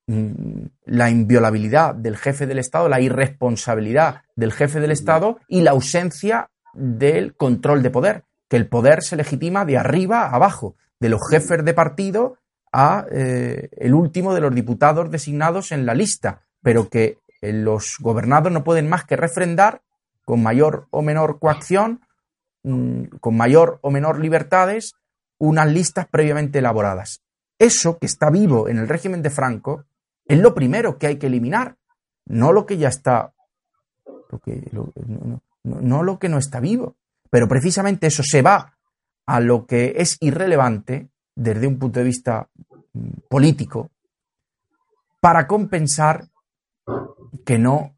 Speaker 2: Mm, la inviolabilidad del jefe del Estado, la irresponsabilidad del jefe del Estado y la ausencia del control de poder, que el poder se legitima de arriba a abajo, de los jefes de partido a eh, el último de los diputados designados en la lista, pero que eh, los gobernados no pueden más que refrendar con mayor o menor coacción, mm, con mayor o menor libertades, unas listas previamente elaboradas. Eso que está vivo en el régimen de Franco es lo primero que hay que eliminar, no lo que ya está, no, lo que no está vivo. Pero precisamente eso se va a lo que es irrelevante desde un punto de vista mm, político para compensar que no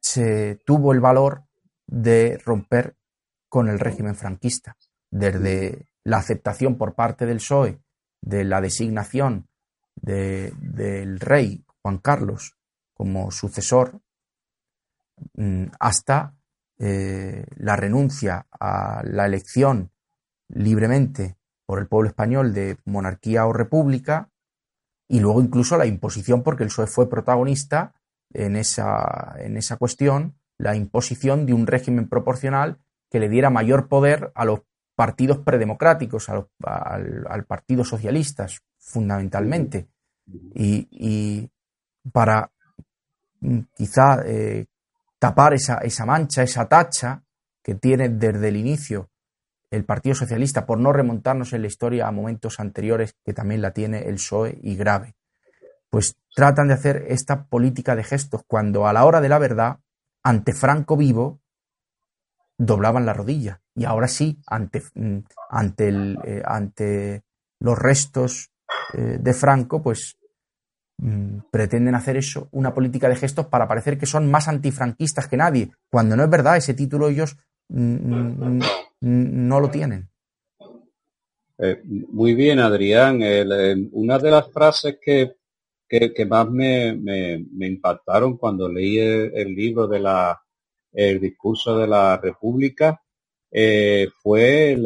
Speaker 2: se tuvo el valor de romper con el régimen franquista, desde la aceptación por parte del PSOE de la designación del rey Juan Carlos como sucesor mm, hasta eh, la renuncia a la elección libremente por el pueblo español de monarquía o república y luego incluso la imposición, porque el PSOE fue protagonista en esa, en esa cuestión, la imposición de un régimen proporcional que le diera mayor poder a los partidos predemocráticos, al, al Partido Socialista, fundamentalmente. Y, para mm, quizá eh, tapar esa, esa mancha, esa tacha que tiene desde el inicio el Partido Socialista por no remontarnos en la historia a momentos anteriores que también la tiene el PSOE y grave. Pues tratan de hacer esta política de gestos cuando a la hora de la verdad, ante Franco vivo, doblaban la rodilla. Y ahora sí, ante, mm, ante, el, eh, ante los restos eh, de Franco, pues mm, pretenden hacer eso, una política de gestos para parecer que son más antifranquistas que nadie, cuando no es verdad, ese título ellos mm, no lo tienen.
Speaker 3: Eh, muy bien, Adrián. una de las frases que, que, más me, me, impactaron cuando leí el, libro de la el discurso de la República eh, fue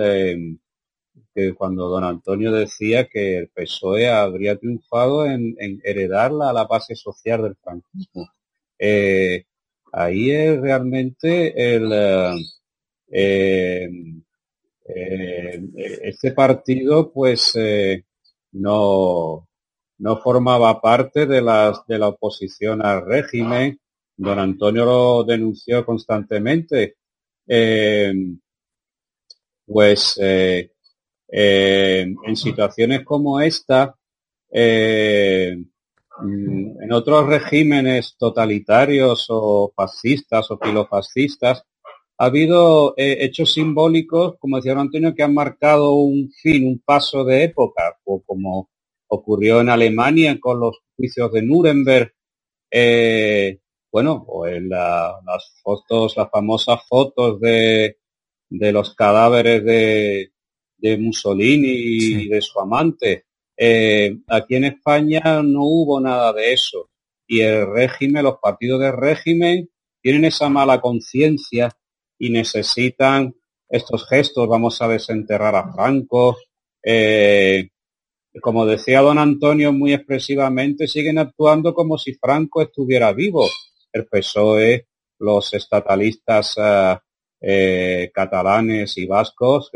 Speaker 3: que cuando don Antonio decía que el PSOE habría triunfado en, heredarla a la base social del franquismo. Eh, ahí es realmente el este partido pues no, no formaba parte de, las, de la oposición al régimen. Don Antonio lo denunció constantemente. pues eh, en situaciones como esta, eh, mm, en otros regímenes totalitarios o fascistas o filofascistas, ha habido eh, hechos simbólicos, como decía Antonio, que han marcado un fin, un paso de época, o como ocurrió en Alemania con los juicios de Nuremberg, bueno, o en las fotos, las famosas fotos de, de los cadáveres de, de Mussolini y de su amante. Eh, aquí en España no hubo nada de eso. Y el régimen, los partidos de régimen tienen esa mala conciencia y necesitan estos gestos, vamos a desenterrar a Franco. Eh, como decía don Antonio muy expresivamente, siguen actuando como si Franco estuviera vivo. El PSOE, los estatalistas eh, eh, catalanes y vascos,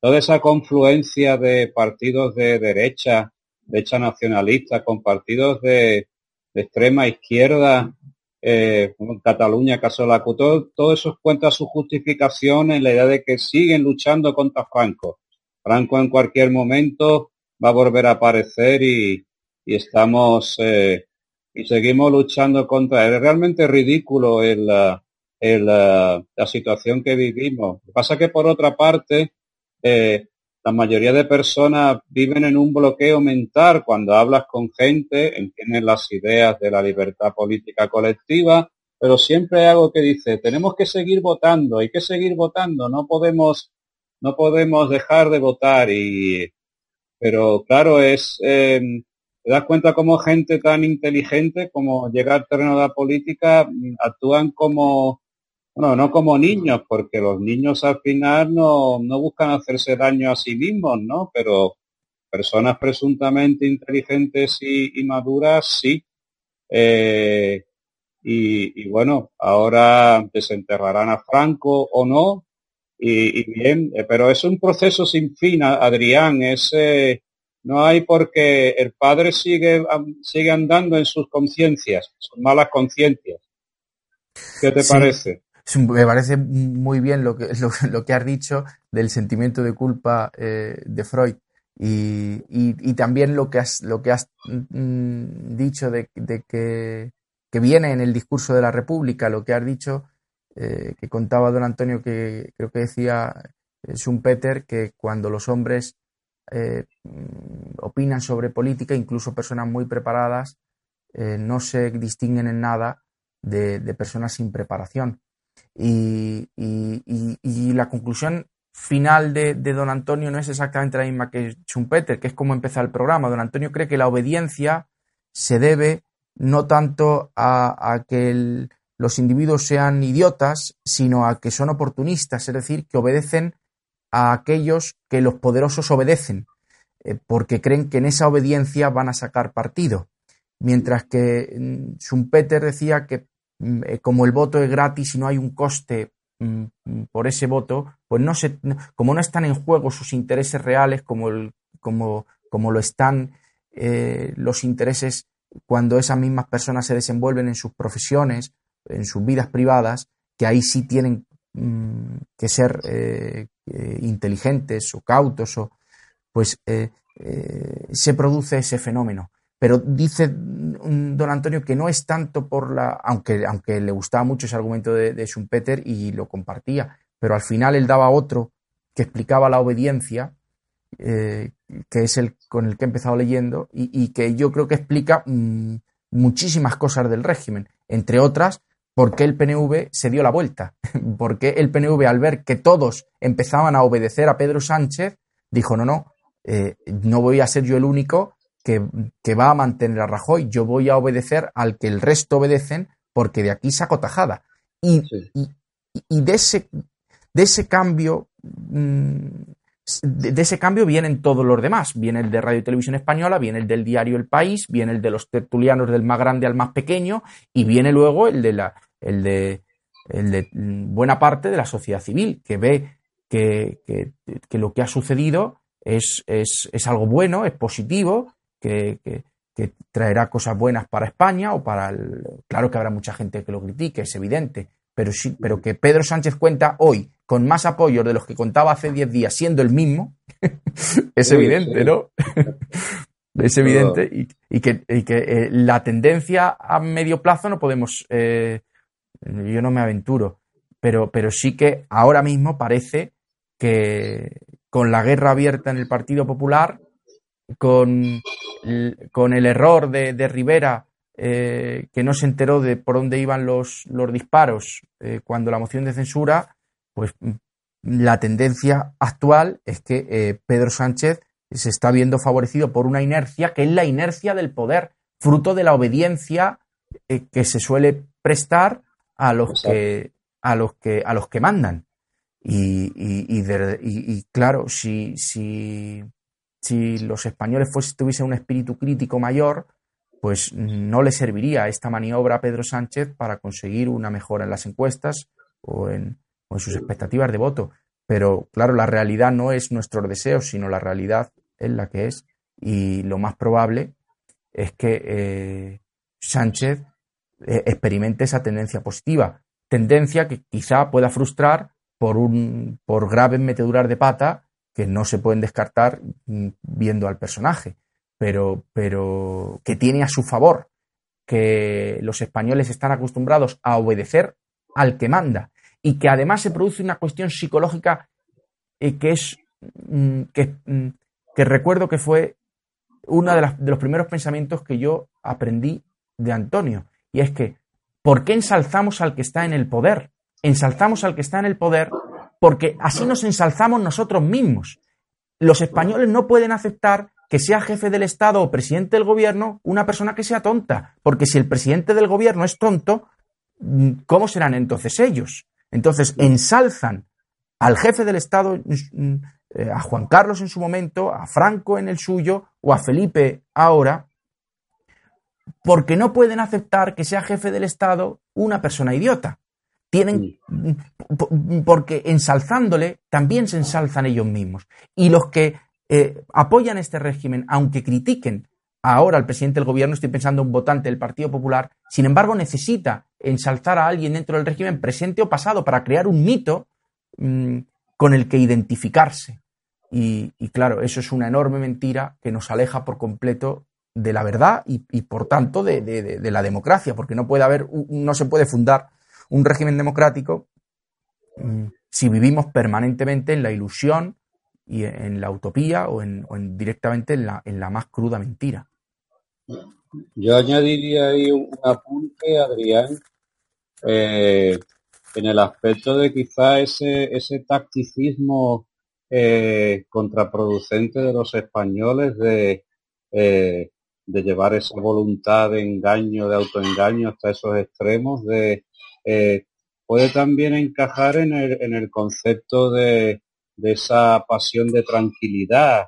Speaker 3: toda esa confluencia de partidos de derecha, derecha nacionalista, con partidos de, extrema izquierda, eh, Cataluña, caso la todo, todo eso cuenta su justificación en la idea de que siguen luchando contra Franco. Franco en cualquier momento va a volver a aparecer y, estamos eh, y seguimos luchando contra él. Es realmente ridículo el, el, la situación que vivimos. Lo que pasa que por otra parte, eh, la mayoría de personas viven en un bloqueo mental cuando hablas con gente, entienden las ideas de la libertad política colectiva, pero siempre hay algo que dice, tenemos que seguir votando, hay que seguir votando, no podemos, no podemos dejar de votar y, pero claro, es, eh, te das cuenta como gente tan inteligente como llegar al terreno de la política mm, actúan como bueno, no como niños, porque los niños al final no, buscan hacerse daño a sí mismos, ¿no? Pero personas presuntamente inteligentes y, maduras, sí. Eh, y, bueno, ahora desenterrarán a Franco o no. Y, bien, eh, pero es un proceso sin fin, Adrián. Es, no hay porque el padre sigue, sigue andando en sus conciencias, sus malas conciencias. ¿Qué te parece?
Speaker 2: me parece muy bien lo que, lo, que has dicho del sentimiento de culpa eh, de Freud y, también lo que has, lo que has mm, dicho de, que, viene en el discurso de la República, lo que has dicho, eh, que contaba don Antonio, que creo que decía eh, Schumpeter, que cuando los hombres mm, opinan sobre política, incluso personas muy preparadas, no se distinguen en nada de personas sin preparación. Y, la conclusión final de, don Antonio no es exactamente la misma que Schumpeter, que es como empezar el programa. Don Antonio cree que la obediencia se debe no tanto a, que los individuos sean idiotas, sino a que son oportunistas, es decir, que obedecen a aquellos que los poderosos obedecen, eh, porque creen que en esa obediencia van a sacar partido. Mientras que mm, Schumpeter decía que Mm, eh, como el voto es gratis y no hay un coste mm, por ese voto, pues no se, como no están en juego sus intereses reales como, el, como, como lo están eh, los intereses cuando esas mismas personas se desenvuelven en sus profesiones, en sus vidas privadas, que ahí sí tienen que ser eh, inteligentes o cautos, o, pues se produce ese fenómeno. Pero dice don Antonio que no es tanto por la, aunque, aunque le gustaba mucho ese argumento de, Schumpeter y lo compartía, pero al final él daba otro que explicaba la obediencia, eh, que es el con el que he empezado leyendo, y, que yo creo que explica mm, muchísimas cosas del régimen, entre otras, por qué el PNV se dio la vuelta, [laughs] porque el PNV al ver que todos empezaban a obedecer a Pedro Sánchez, dijo, no, no, eh, no voy a ser yo el único que, va a mantener a Rajoy. Yo voy a obedecer al que el resto obedecen porque de aquí saco tajada. Y, y, de, ese, de ese cambio, mm, de, ese cambio vienen todos los demás. Viene el de Radio y Televisión Española, viene el del diario El País, viene el de los tertulianos del más grande al más pequeño y viene luego el de la, el de, el de buena parte de la sociedad civil que ve que, que, que lo que ha sucedido es, es, es, algo bueno, es positivo que, traerá cosas buenas para España o para el, claro que habrá mucha gente que lo critique, es evidente, pero sí, pero que Pedro Sánchez cuenta hoy con más apoyos de los que contaba hace 10 días siendo el mismo, [laughs] es evidente, ¿no? [laughs] es evidente y, que, eh, la tendencia a medio plazo no podemos, eh, yo no me aventuro, pero, pero sí que ahora mismo parece que con la guerra abierta en el Partido Popular con, con el error de, Rivera, eh, que no se enteró de por dónde iban los, los disparos eh, cuando la moción de censura, pues mm, la tendencia actual es que eh, Pedro Sánchez se está viendo favorecido por una inercia que es la inercia del poder, fruto de la obediencia que se suele prestar a los que a los que, a los que mandan. Y, y, claro, si, si, si los españoles fuese, tuviesen un espíritu crítico mayor, pues no le serviría esta maniobra a Pedro Sánchez para conseguir una mejora en las encuestas o en, o en sus expectativas de voto. Pero claro, la realidad no es nuestros deseos, sino la realidad es la que es. Y lo más probable es que eh, Sánchez eh, experimente esa tendencia positiva. Tendencia que quizá pueda frustrar por, un, por graves meteduras de pata que no se pueden descartar mm, viendo al personaje, pero, pero que tiene a su favor que los españoles están acostumbrados a obedecer al que manda y que además se produce una cuestión psicológica eh, que es mm, mm, que, recuerdo que fue uno de, de, los primeros pensamientos que yo aprendí de Antonio y es que ¿por qué ensalzamos al que está en el poder? Ensalzamos al que está en el poder porque así nos ensalzamos nosotros mismos. Los españoles no pueden aceptar que sea jefe del Estado o presidente del gobierno una persona que sea tonta, porque si el presidente del gobierno es tonto, ¿cómo serán entonces ellos? Entonces ensalzan al jefe del Estado, mm, eh, a Juan Carlos en su momento, a Franco en el suyo o a Felipe ahora, porque no pueden aceptar que sea jefe del Estado una persona idiota. Tienen, porque ensalzándole también se ensalzan ellos mismos. Y los que eh, apoyan este régimen, aunque critiquen ahora al presidente del gobierno, estoy pensando en un votante del Partido Popular, sin embargo necesita ensalzar a alguien dentro del régimen presente o pasado para crear un mito mm, con el que identificarse. Y, claro, eso es una enorme mentira que nos aleja por completo de la verdad y, por tanto de, la democracia, porque no puede haber, no se puede fundar un régimen democrático mm, si vivimos permanentemente en la ilusión y en la utopía o, en, directamente en la, en la más cruda mentira.
Speaker 3: Yo añadiría ahí un apunte, Adrián, eh, en el aspecto de quizá ese, ese tacticismo eh, contraproducente de los españoles de, eh, de llevar esa voluntad de engaño, de autoengaño hasta esos extremos, de puede también encajar en el, en el concepto de, de esa pasión de tranquilidad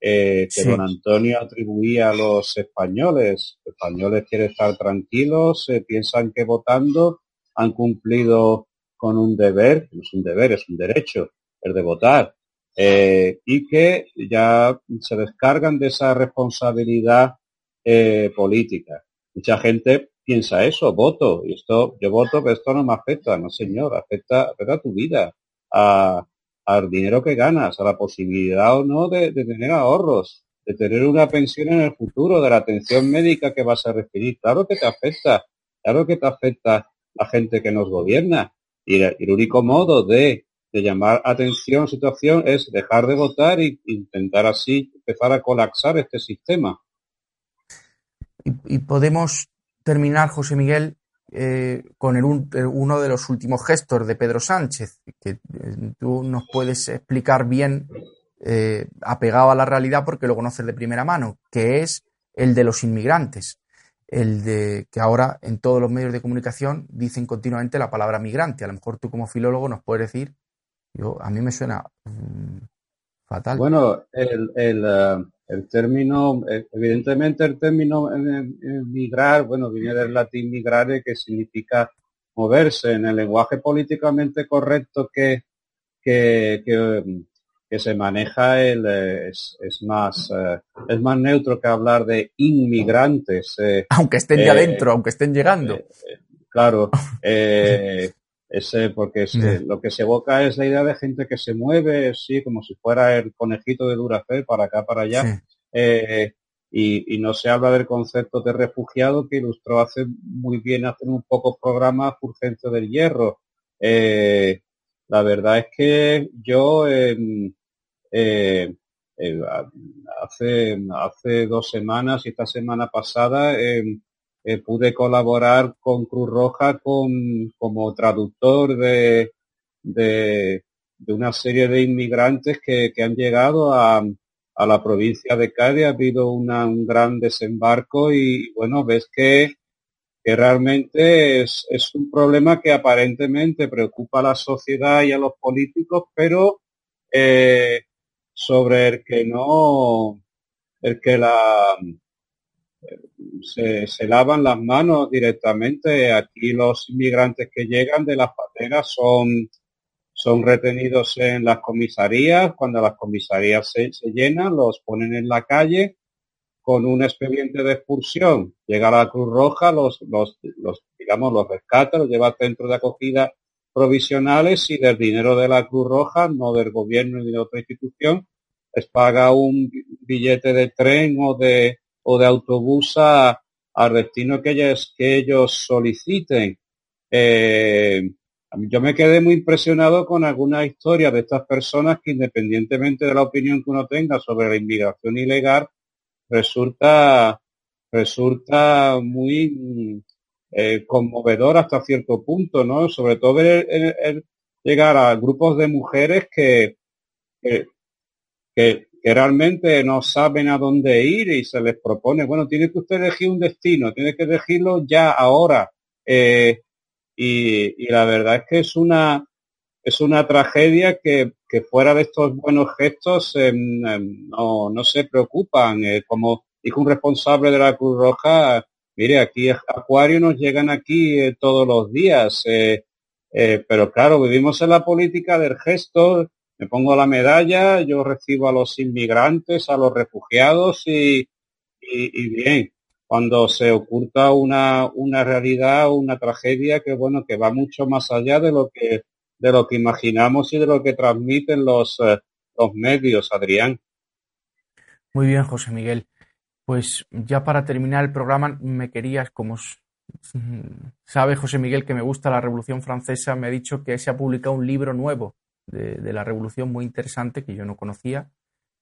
Speaker 3: eh, que don Antonio atribuía a los españoles. Los españoles quieren estar tranquilos, eh, piensan que votando han cumplido con un deber, no es un deber, es un derecho, el de votar, eh, y que ya se descargan de esa responsabilidad política. Mucha gente piensa eso, voto, y esto, yo voto, pero esto no me afecta, no señor, afecta, afecta a tu vida, a, al dinero que ganas, a la posibilidad o no de, tener ahorros, de tener una pensión en el futuro, de la atención médica que vas a recibir. Claro que te afecta, claro que te afecta la gente que nos gobierna. Y el, único modo de, llamar atención situación es dejar de votar e intentar así empezar a colapsar este sistema.
Speaker 2: Y podemos terminar, José Miguel, eh, con el, eh, uno de los últimos gestos de Pedro Sánchez, que eh, tú nos puedes explicar bien, apegado a la realidad porque lo conoces de primera mano, que es el de los inmigrantes, el de que ahora en todos los medios de comunicación dicen continuamente la palabra migrante. A lo mejor tú como filólogo nos puedes decir, yo a mí me suena mm, fatal.
Speaker 3: Bueno, el, el el término, eh, evidentemente el término migrar, bueno, viene del latín migrare, que significa moverse. En el lenguaje políticamente correcto que, que, que, se maneja el, eh, es, es, más, eh, es más neutro que hablar de inmigrantes.
Speaker 2: aunque estén ya dentro, aunque estén llegando.
Speaker 3: claro. [laughs] ese porque lo que se evoca es la idea de gente que se mueve, sí, como si fuera el conejito de Duracell para acá, para allá, eh, y, no se habla del concepto de refugiado que ilustró hace muy bien hace un poco programa Urgencia del Hierro. Eh, la verdad es que yo eh, hace, hace dos semanas y esta semana pasada eh, pude colaborar con Cruz Roja con, como traductor de, de, una serie de inmigrantes que, han llegado a, a, la provincia de Cádiz. Ha habido una, un gran desembarco y bueno, ves que que realmente es, es, un problema que aparentemente preocupa a la sociedad y a los políticos, pero eh, sobre el que no, el que la se, se, lavan las manos directamente. Aquí los inmigrantes que llegan de las pateras son, son retenidos en las comisarías. Cuando las comisarías se, llenan, los ponen en la calle con un expediente de expulsión. Llega la Cruz Roja, los, los, los digamos, los rescata, los lleva a centros de acogida provisionales y del dinero de la Cruz Roja, no del gobierno ni de otra institución, les paga un billete de tren o de, o de autobús a, al destino que ellos, soliciten. Eh, yo me quedé muy impresionado con algunas historias de estas personas que independientemente de la opinión que uno tenga sobre la inmigración ilegal, resulta, resulta muy eh, conmovedor hasta cierto punto, ¿no? Sobre todo el llegar a grupos de mujeres que, que, que, que, realmente no saben a dónde ir y se les propone, bueno, tiene que usted elegir un destino, tiene que elegirlo ya, ahora. Eh, y, la verdad es que es una, es una tragedia que, fuera de estos buenos gestos eh, no, no se preocupan. Eh, como dijo un responsable de la Cruz Roja, mire, aquí Acuario nos llegan aquí eh, todos los días, pero claro, vivimos en la política del gesto, me pongo la medalla, yo recibo a los inmigrantes, a los refugiados y, y, y bien, cuando se oculta una, una realidad, una tragedia que bueno, que va mucho más allá de lo que, de lo que imaginamos y de lo que transmiten los, los medios, Adrián.
Speaker 2: Muy bien, José Miguel. Pues ya para terminar el programa, me querías, como sabe José Miguel que me gusta la Revolución Francesa, me ha dicho que se ha publicado un libro nuevo de, de la Revolución muy interesante que yo no conocía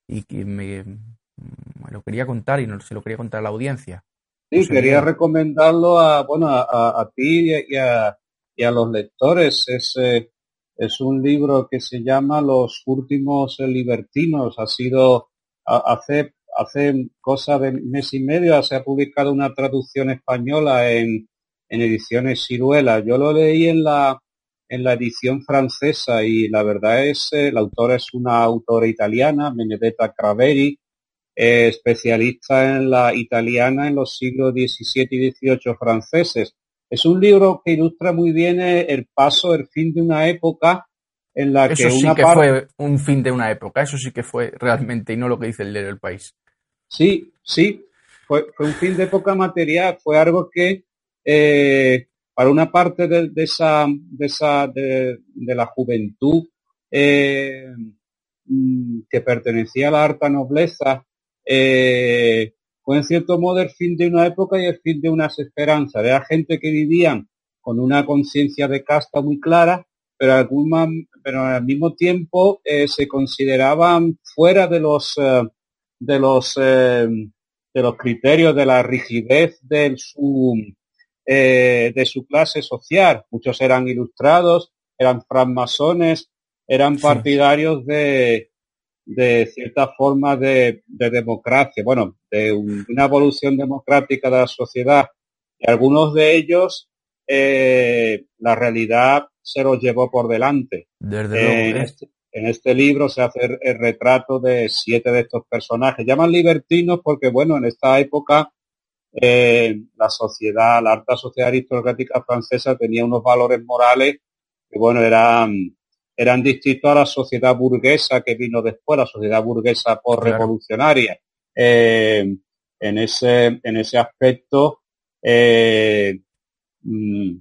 Speaker 2: y que me, me lo quería contar y no se lo quería contar a la audiencia.
Speaker 3: Sí, quería recomendarlo a, bueno, a, a ti y a, y a, los lectores. Es, eh, es un libro que se llama Los últimos libertinos. Ha sido hace hace cosa de mes y medio se ha publicado una traducción española en, en ediciones Ciruela. Yo lo leí en la, en la edición francesa y la verdad es, eh, la autora es una autora italiana, Benedetta Craveri, eh, especialista en la italiana en los siglos XVII y XVIII franceses. Es un libro que ilustra muy bien eh, el paso, el fin de una época en la
Speaker 2: eso
Speaker 3: que
Speaker 2: sí
Speaker 3: una
Speaker 2: que fue un fin de una época, eso sí que fue realmente, y no lo que dice el diario del país.
Speaker 3: Sí, sí, fue, fue, un fin de época material, fue algo que eh, para una parte de, esa, de, esa de, de la juventud eh, que pertenecía a la alta nobleza, eh, fue en cierto modo el fin de una época y el fin de unas esperanzas. Era gente que vivían con una conciencia de casta muy clara, pero, pero al mismo tiempo eh, se consideraban fuera de los de los de los criterios de la rigidez de su eh, de su clase social. Muchos eran ilustrados, eran francmasones, eran partidarios de, de cierta forma de, de democracia, bueno, de un, una evolución democrática de la sociedad. Y algunos de ellos, eh, la realidad se los llevó por delante.
Speaker 2: Desde luego.
Speaker 3: En este, en este libro se hace el, el, retrato de siete de estos personajes. Llaman libertinos porque, bueno, en esta época eh, la sociedad, la alta sociedad aristocrática francesa tenía unos valores morales que, bueno, eran, eran distintos a la sociedad burguesa que vino después, la sociedad burguesa por revolucionaria. Eh, en ese, en ese aspecto, eh, mmm,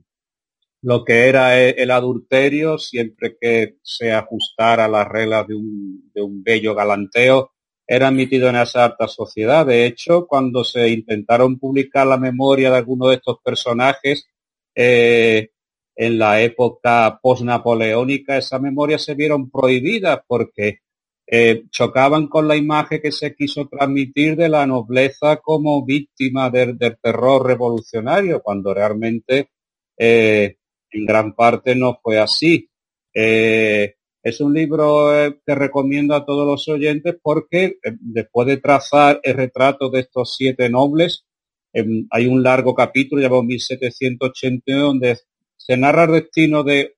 Speaker 3: lo que era el adulterio, siempre que se ajustara a las reglas de un, de un bello galanteo, era admitido en esa alta sociedad. De hecho, cuando se intentaron publicar la memoria de algunos de estos personajes, eh, en la época post-napoleónica, esas memorias se vieron prohibidas porque eh, chocaban con la imagen que se quiso transmitir de la nobleza como víctima del, del terror revolucionario, cuando realmente eh, en gran parte no fue así. Eh, es un libro eh, que recomiendo a todos los oyentes porque eh, después de trazar el retrato de estos siete nobles, em, hay un largo capítulo llamado 1781 donde se narra el destino de,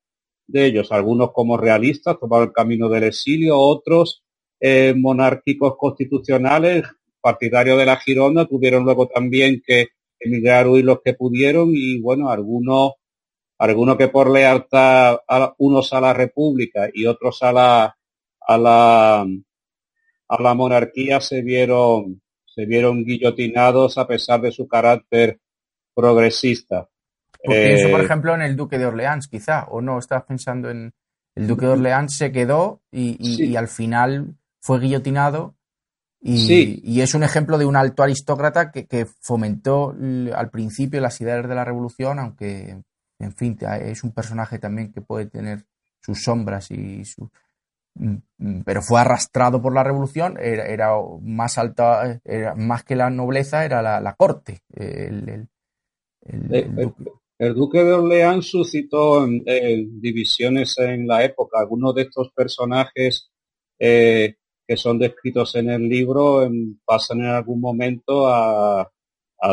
Speaker 3: de ellos, algunos como realistas, tomaron el camino del exilio, otros eh, monárquicos constitucionales, partidarios de la Gironda, tuvieron luego también que emigrar huir los que pudieron y bueno, algunos, algunos que por lealtad, a, unos a la República y otros a la, a la, a la monarquía se vieron, se vieron guillotinados a pesar de su carácter progresista.
Speaker 2: Pues pienso, por eh, ejemplo, en el Duque de Orleans, quizá, o no, estás pensando en el Duque de Orleans se quedó y, y al final fue guillotinado y, es un ejemplo de un alto aristócrata que, fomentó al principio las ideas de la revolución, aunque, en fin, es un personaje también que puede tener sus sombras y su, mm, mm, pero fue arrastrado por la revolución, era, más alta, era, más que la nobleza, era la, corte. El,
Speaker 3: duque. de Orleans suscitó divisiones en la época. Algunos de estos personajes eh, que son descritos en el libro pasan en algún momento a,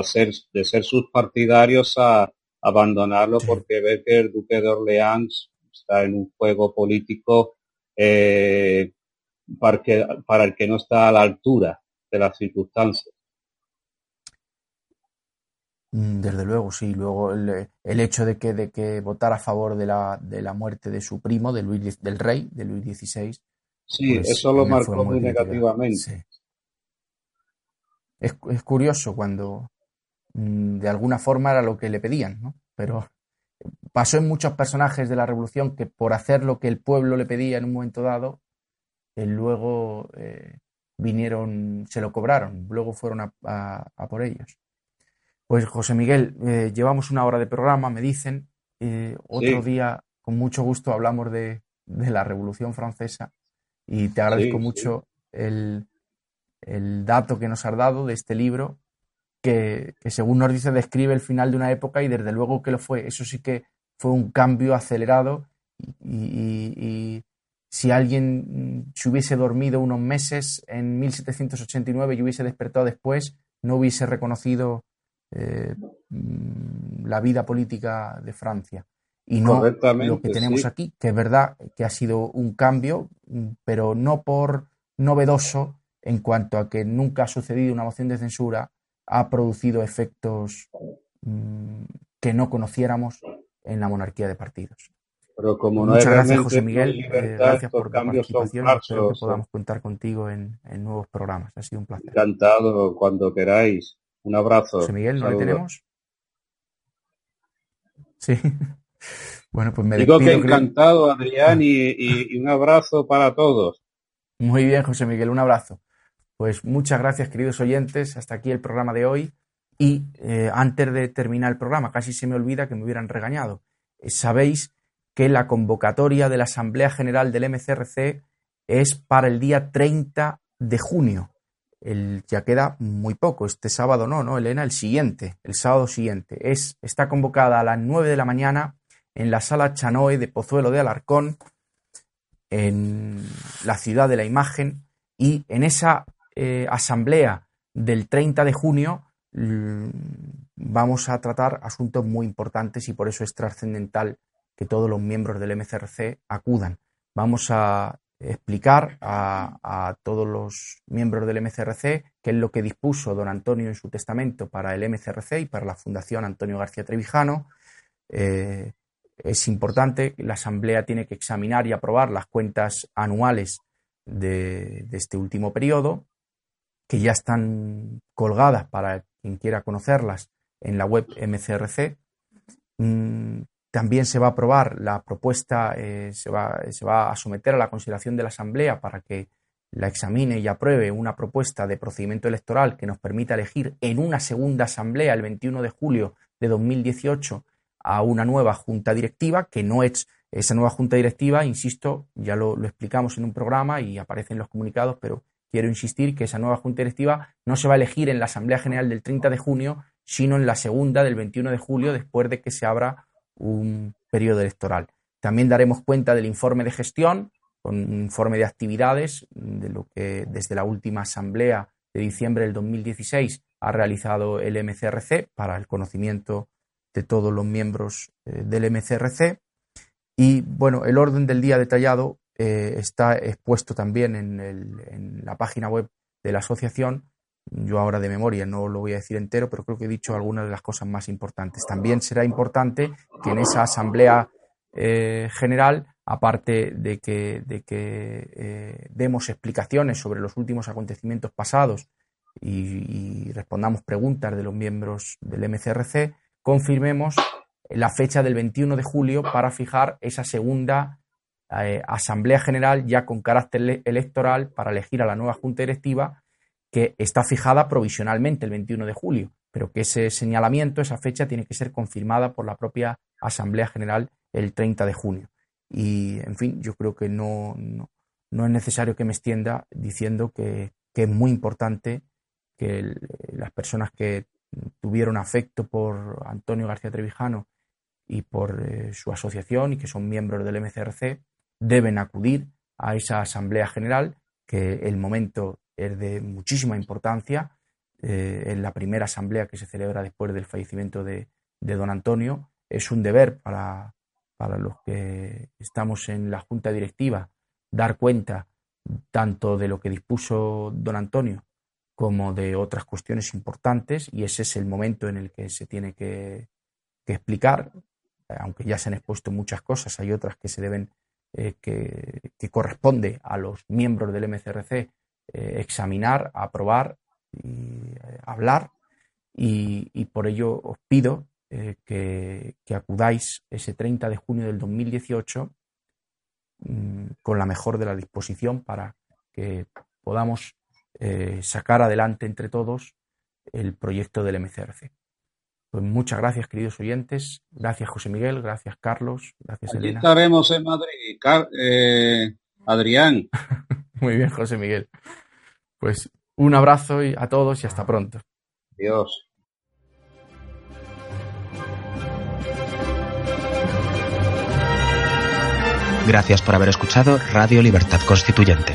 Speaker 3: ser, de ser sus partidarios a abandonarlo porque ve que el duque de Orleans está en un juego político eh, para, para el que no está a la altura de las circunstancias.
Speaker 2: Mm, desde luego, sí. Luego el, hecho de que, de que votara a favor de la, de la muerte de su primo, de Luis, del rey, de Luis XVI,
Speaker 3: Sí, pues eso lo marcó muy, negativamente.
Speaker 2: Es, curioso cuando de alguna forma era lo que le pedían, ¿no? Pero pasó en muchos personajes de la revolución que por hacer lo que el pueblo le pedía en un momento dado, eh, luego eh, vinieron, se lo cobraron, luego fueron a, por ellos. Pues José Miguel, eh, llevamos una hora de programa, me dicen. otro día, con mucho gusto, hablamos de, de la Revolución Francesa y te agradezco mucho El, dato que nos has dado de este libro, que, según nos dice describe el final de una época y desde luego que lo fue. Eso sí que fue un cambio acelerado y, si alguien se hubiese dormido unos meses en 1789 y hubiese despertado después, no hubiese reconocido eh, mm, la vida política de Francia y no lo que tenemos aquí, que es verdad que ha sido un cambio, pero no por novedoso en cuanto a que nunca ha sucedido una moción de censura, ha producido efectos mm, que no conociéramos en la monarquía de partidos.
Speaker 3: Pero como
Speaker 2: no Muchas gracias, José Miguel. Eh, gracias por tu participación. Espero que podamos contar contigo en, nuevos programas. Ha sido un placer.
Speaker 3: Encantado, cuando queráis. Un abrazo.
Speaker 2: José Miguel, ¿no le tenemos? Sí. [laughs] Bueno, pues me
Speaker 3: Digo que encantado, Adrián, y, un abrazo para todos.
Speaker 2: Muy bien, José Miguel, un abrazo. Pues muchas gracias, queridos oyentes. Hasta aquí el programa de hoy. Y eh, antes de terminar el programa, casi se me olvida que me hubieran regañado. Eh, sabéis que la convocatoria de la Asamblea General del MCRC es para el día 30 de junio. El, ya queda muy poco, este sábado no, ¿no, Elena? El siguiente, el sábado siguiente. Es, está convocada a las 9 de la mañana en la sala Chanoe de Pozuelo de Alarcón, en la ciudad de la imagen, y en esa eh, asamblea del 30 de junio vamos a tratar asuntos muy importantes y por eso es trascendental que todos los miembros del MCRC acudan. Vamos a explicar a, todos los miembros del MCRC qué es lo que dispuso don Antonio en su testamento para el MCRC y para la Fundación Antonio García Trevijano. Eh, es importante, la Asamblea tiene que examinar y aprobar las cuentas anuales de, este último periodo, que ya están colgadas para quien quiera conocerlas en la web MCRC. Mm, también se va a aprobar la propuesta, eh, se, va, se va a someter a la consideración de la Asamblea para que la examine y apruebe una propuesta de procedimiento electoral que nos permita elegir en una segunda asamblea el 21 de julio de 2018 a una nueva junta directiva, que no es esa nueva junta directiva, insisto, ya lo, explicamos en un programa y aparece en los comunicados, pero quiero insistir que esa nueva junta directiva no se va a elegir en la Asamblea General del 30 de junio, sino en la segunda del 21 de julio, después de que se abra un periodo electoral. También daremos cuenta del informe de gestión, con un informe de actividades de lo que desde la última asamblea de diciembre del 2016 ha realizado el MCRC para el conocimiento de todos los miembros eh, del MCRC. Y bueno, el orden del día detallado eh, está expuesto también en, en, la página web de la asociación. Yo ahora de memoria no lo voy a decir entero, pero creo que he dicho algunas de las cosas más importantes. También será importante que en esa asamblea eh, general, aparte de que, de que eh, demos explicaciones sobre los últimos acontecimientos pasados y, respondamos preguntas de los miembros del MCRC, confirmemos la fecha del 21 de julio para fijar esa segunda eh, Asamblea General ya con carácter electoral para elegir a la nueva Junta Directiva que está fijada provisionalmente el 21 de julio, pero que ese señalamiento, esa fecha, tiene que ser confirmada por la propia Asamblea General el 30 de junio. Y, en fin, yo creo que no, no, es necesario que me extienda diciendo que, es muy importante que las personas que tuvieron afecto por Antonio García Trevijano y por eh, su asociación y que son miembros del MCRC deben acudir a esa Asamblea General, que el momento es de muchísima importancia. Eh, en la primera asamblea que se celebra después del fallecimiento de, de don Antonio. Es un deber para, para los que estamos en la junta directiva dar cuenta tanto de lo que dispuso don Antonio como de otras cuestiones importantes y ese es el momento en el que se tiene que, explicar, aunque ya se han expuesto muchas cosas, hay otras que se deben, eh, que, corresponde a los miembros del MCRC eh, examinar, aprobar y eh, hablar y, por ello os pido que, acudáis ese 30 de junio del 2018 mm, con la mejor de la disposición para que podamos sacar adelante entre todos el proyecto del MCRC. Pues muchas gracias, queridos oyentes. Gracias, José Miguel. Gracias, Carlos. Gracias,
Speaker 3: Aquí estaremos en Madrid. Eh, Adrián. [laughs]
Speaker 2: Muy bien, José Miguel. Pues un abrazo a todos y hasta pronto.
Speaker 3: Adiós.
Speaker 1: Gracias por haber escuchado Radio Libertad Constituyente.